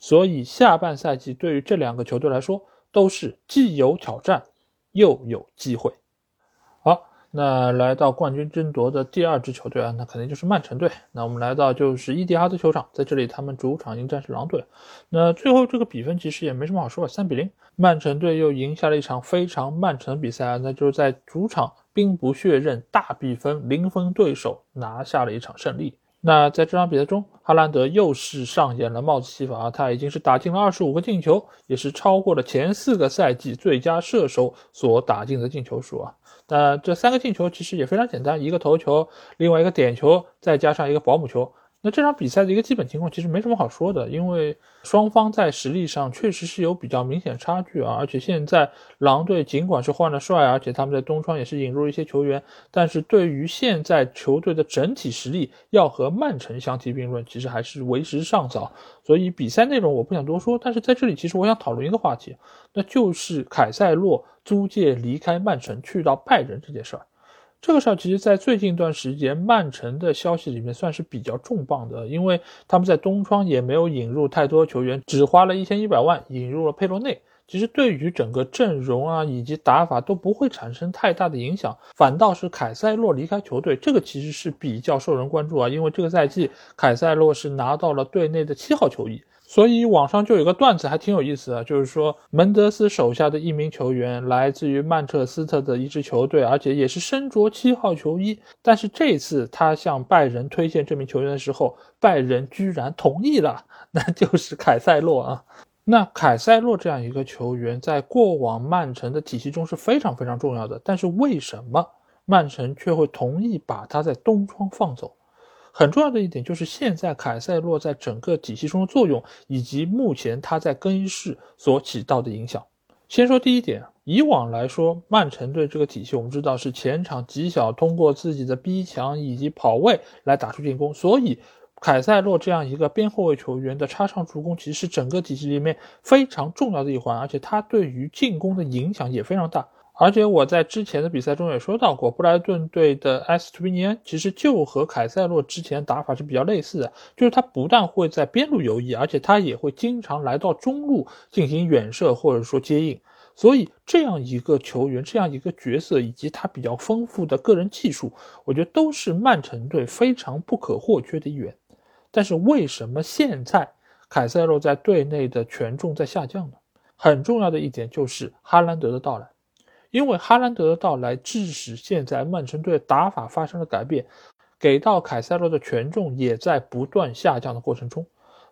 所以下半赛季对于这两个球队来说，都是既有挑战，又有机会。那来到冠军争夺的第二支球队啊，那肯定就是曼城队。那我们来到就是伊蒂哈德球场，在这里他们主场迎战是狼队。那最后这个比分其实也没什么好说，三比零，曼城队又赢下了一场非常曼城的比赛啊，那就是在主场兵不血刃大比分零封对手，拿下了一场胜利。那在这场比赛中，哈兰德又是上演了帽子戏法啊，他已经是打进了二十五个进球，也是超过了前四个赛季最佳射手所打进的进球数啊。那这三个进球其实也非常简单，一个头球，另外一个点球，再加上一个保姆球，那这场比赛的一个基本情况其实没什么好说的，因为双方在实力上确实是有比较明显差距啊。而且现在狼队尽管是换了帅，而且他们在东窗也是引入了一些球员，但是对于现在球队的整体实力，要和曼城相提并论，其实还是为时尚早。所以比赛内容我不想多说，但是在这里其实我想讨论一个话题，那就是凯塞洛租借离开曼城去到拜仁这件事儿。这个事儿其实，在最近一段时间，曼城的消息里面算是比较重磅的，因为他们在冬窗也没有引入太多球员，只花了一千一百万引入了佩罗内。其实对于整个阵容啊以及打法都不会产生太大的影响，反倒是凯塞洛离开球队，这个其实是比较受人关注啊，因为这个赛季凯塞洛是拿到了队内的七号球衣。所以网上就有个段子，还挺有意思的，就是说门德斯手下的一名球员来自于曼彻斯特的一支球队，而且也是身着七号球衣。但是这次他向拜仁推荐这名球员的时候，拜仁居然同意了，那就是凯塞洛啊。那凯塞洛这样一个球员，在过往曼城的体系中是非常非常重要的，但是为什么曼城却会同意把他在东窗放走？很重要的一点就是现在凯塞洛在整个体系中的作用，以及目前他在更衣室所起到的影响。先说第一点，以往来说，曼城队这个体系我们知道是前场极小，通过自己的逼抢以及跑位来打出进攻，所以凯塞洛这样一个边后卫球员的插上助攻，其实是整个体系里面非常重要的一环，而且他对于进攻的影响也非常大。而且我在之前的比赛中也说到过，布莱顿队的埃斯图皮尼安其实就和凯塞洛之前打法是比较类似的，就是他不但会在边路游弋，而且他也会经常来到中路进行远射或者说接应。所以这样一个球员，这样一个角色，以及他比较丰富的个人技术，我觉得都是曼城队非常不可或缺的一员。但是为什么现在凯塞洛在队内的权重在下降呢？很重要的一点就是哈兰德的到来。因为哈兰德的到来，致使现在曼城队打法发生了改变，给到凯塞洛的权重也在不断下降的过程中，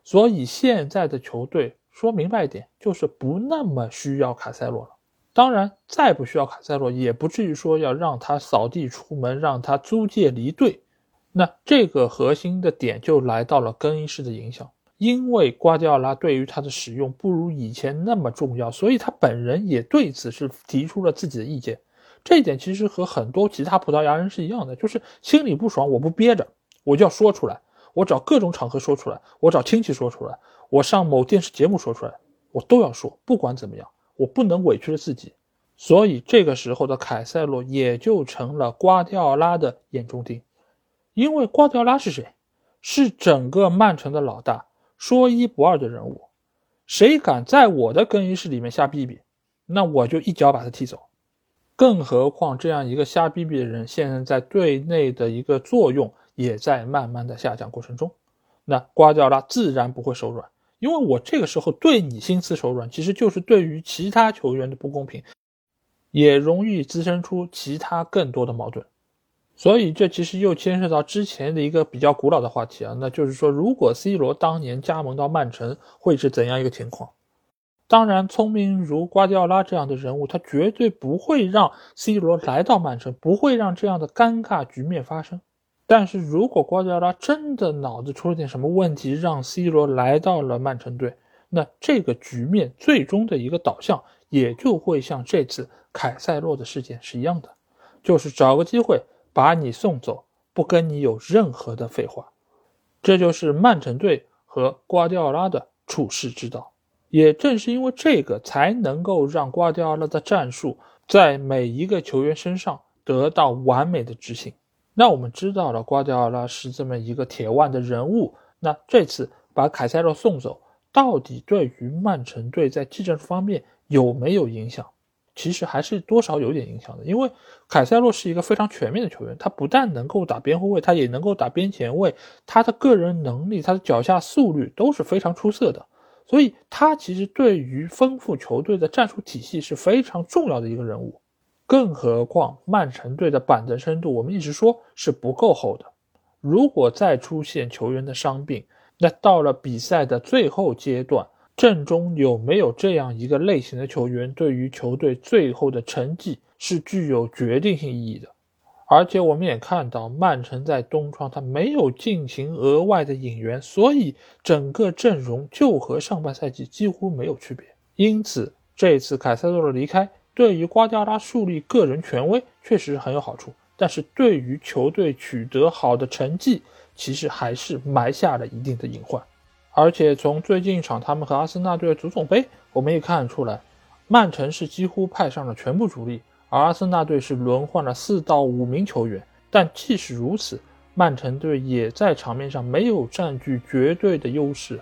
所以现在的球队说明白一点，就是不那么需要凯塞洛了。当然，再不需要凯塞洛，也不至于说要让他扫地出门，让他租借离队。那这个核心的点就来到了更衣室的影响。因为瓜迪奥拉对于他的使用不如以前那么重要，所以他本人也对此是提出了自己的意见。这一点其实和很多其他葡萄牙人是一样的，就是心里不爽，我不憋着，我就要说出来，我找各种场合说出来，我找亲戚说出来，我上某电视节目说出来，我都要说，不管怎么样，我不能委屈了自己。所以这个时候的凯塞洛也就成了瓜迪奥拉的眼中钉，因为瓜迪奥拉是谁？是整个曼城的老大。说一不二的人物，谁敢在我的更衣室里面瞎逼逼，那我就一脚把他踢走。更何况这样一个瞎逼逼的人，现在在队内的一个作用也在慢慢的下降过程中。那瓜迪奥拉自然不会手软，因为我这个时候对你心慈手软，其实就是对于其他球员的不公平，也容易滋生出其他更多的矛盾。所以，这其实又牵涉到之前的一个比较古老的话题啊，那就是说，如果 C 罗当年加盟到曼城，会是怎样一个情况？当然，聪明如瓜迪奥拉这样的人物，他绝对不会让 C 罗来到曼城，不会让这样的尴尬局面发生。但是如果瓜迪奥拉真的脑子出了点什么问题，让 C 罗来到了曼城队，那这个局面最终的一个导向，也就会像这次凯塞洛的事件是一样的，就是找个机会。把你送走，不跟你有任何的废话，这就是曼城队和瓜迪奥拉的处世之道。也正是因为这个，才能够让瓜迪奥拉的战术在每一个球员身上得到完美的执行。那我们知道了，瓜迪奥拉是这么一个铁腕的人物。那这次把凯塞洛送走，到底对于曼城队在技战术方面有没有影响？其实还是多少有点影响的，因为凯塞洛是一个非常全面的球员，他不但能够打边后卫，他也能够打边前卫，他的个人能力、他的脚下速率都是非常出色的，所以他其实对于丰富球队的战术体系是非常重要的一个人物。更何况曼城队的板凳深度，我们一直说是不够厚的，如果再出现球员的伤病，那到了比赛的最后阶段。阵中有没有这样一个类型的球员，对于球队最后的成绩是具有决定性意义的。而且我们也看到，曼城在东窗他没有进行额外的引援，所以整个阵容就和上半赛季几乎没有区别。因此，这次凯塞多的离开对于瓜迪奥拉树立个人权威确实很有好处，但是对于球队取得好的成绩，其实还是埋下了一定的隐患。而且从最近一场他们和阿森纳队的足总杯，我们也看得出来，曼城是几乎派上了全部主力。而阿森纳队是轮换了四到五名球员，但即使如此，曼城队也在场面上没有占据绝对的优势，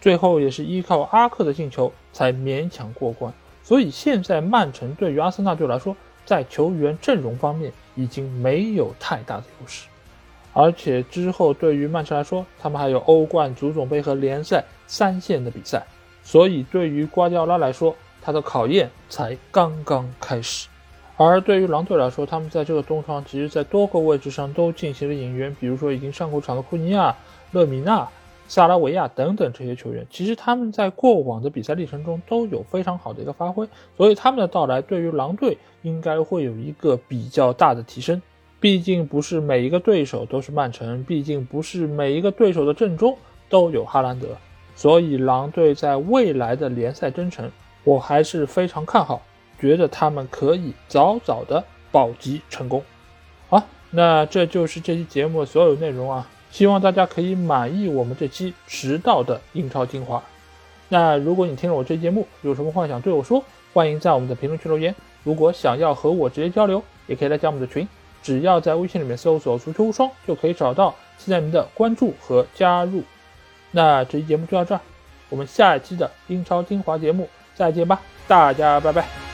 最后也是依靠阿克的进球才勉强过关。所以现在曼城对于阿森纳队来说，在球员阵容方面已经没有太大的优势，而且之后对于曼城来说，他们还有欧冠、足总杯和联赛三线的比赛，所以对于瓜迪奥拉来说，他的考验才刚刚开始。而对于狼队来说，他们在这个冬窗，其实在多个位置上都进行了引援，比如说已经上过场的库尼亚、勒米纳、萨拉维亚等等这些球员，其实他们在过往的比赛历程中都有非常好的一个发挥，所以他们的到来对于狼队应该会有一个比较大的提升。毕竟不是每一个对手都是曼城，毕竟不是每一个对手的阵中都有哈兰德，所以狼队在未来的联赛征程，我还是非常看好。觉得他们可以早早的保级成功。好，那这就是这期节目所有内容啊，希望大家可以满意我们这期迟到的英超精华。那如果你听了我这期节目，有什么话想对我说，欢迎在我们的评论区留言。如果想要和我直接交流，也可以来加我们的群，只要在微信里面搜索“足球无双”就可以找到，期待您的关注和加入。那这期节目就到这儿，我们下一期的英超精华节目再见吧，大家拜拜。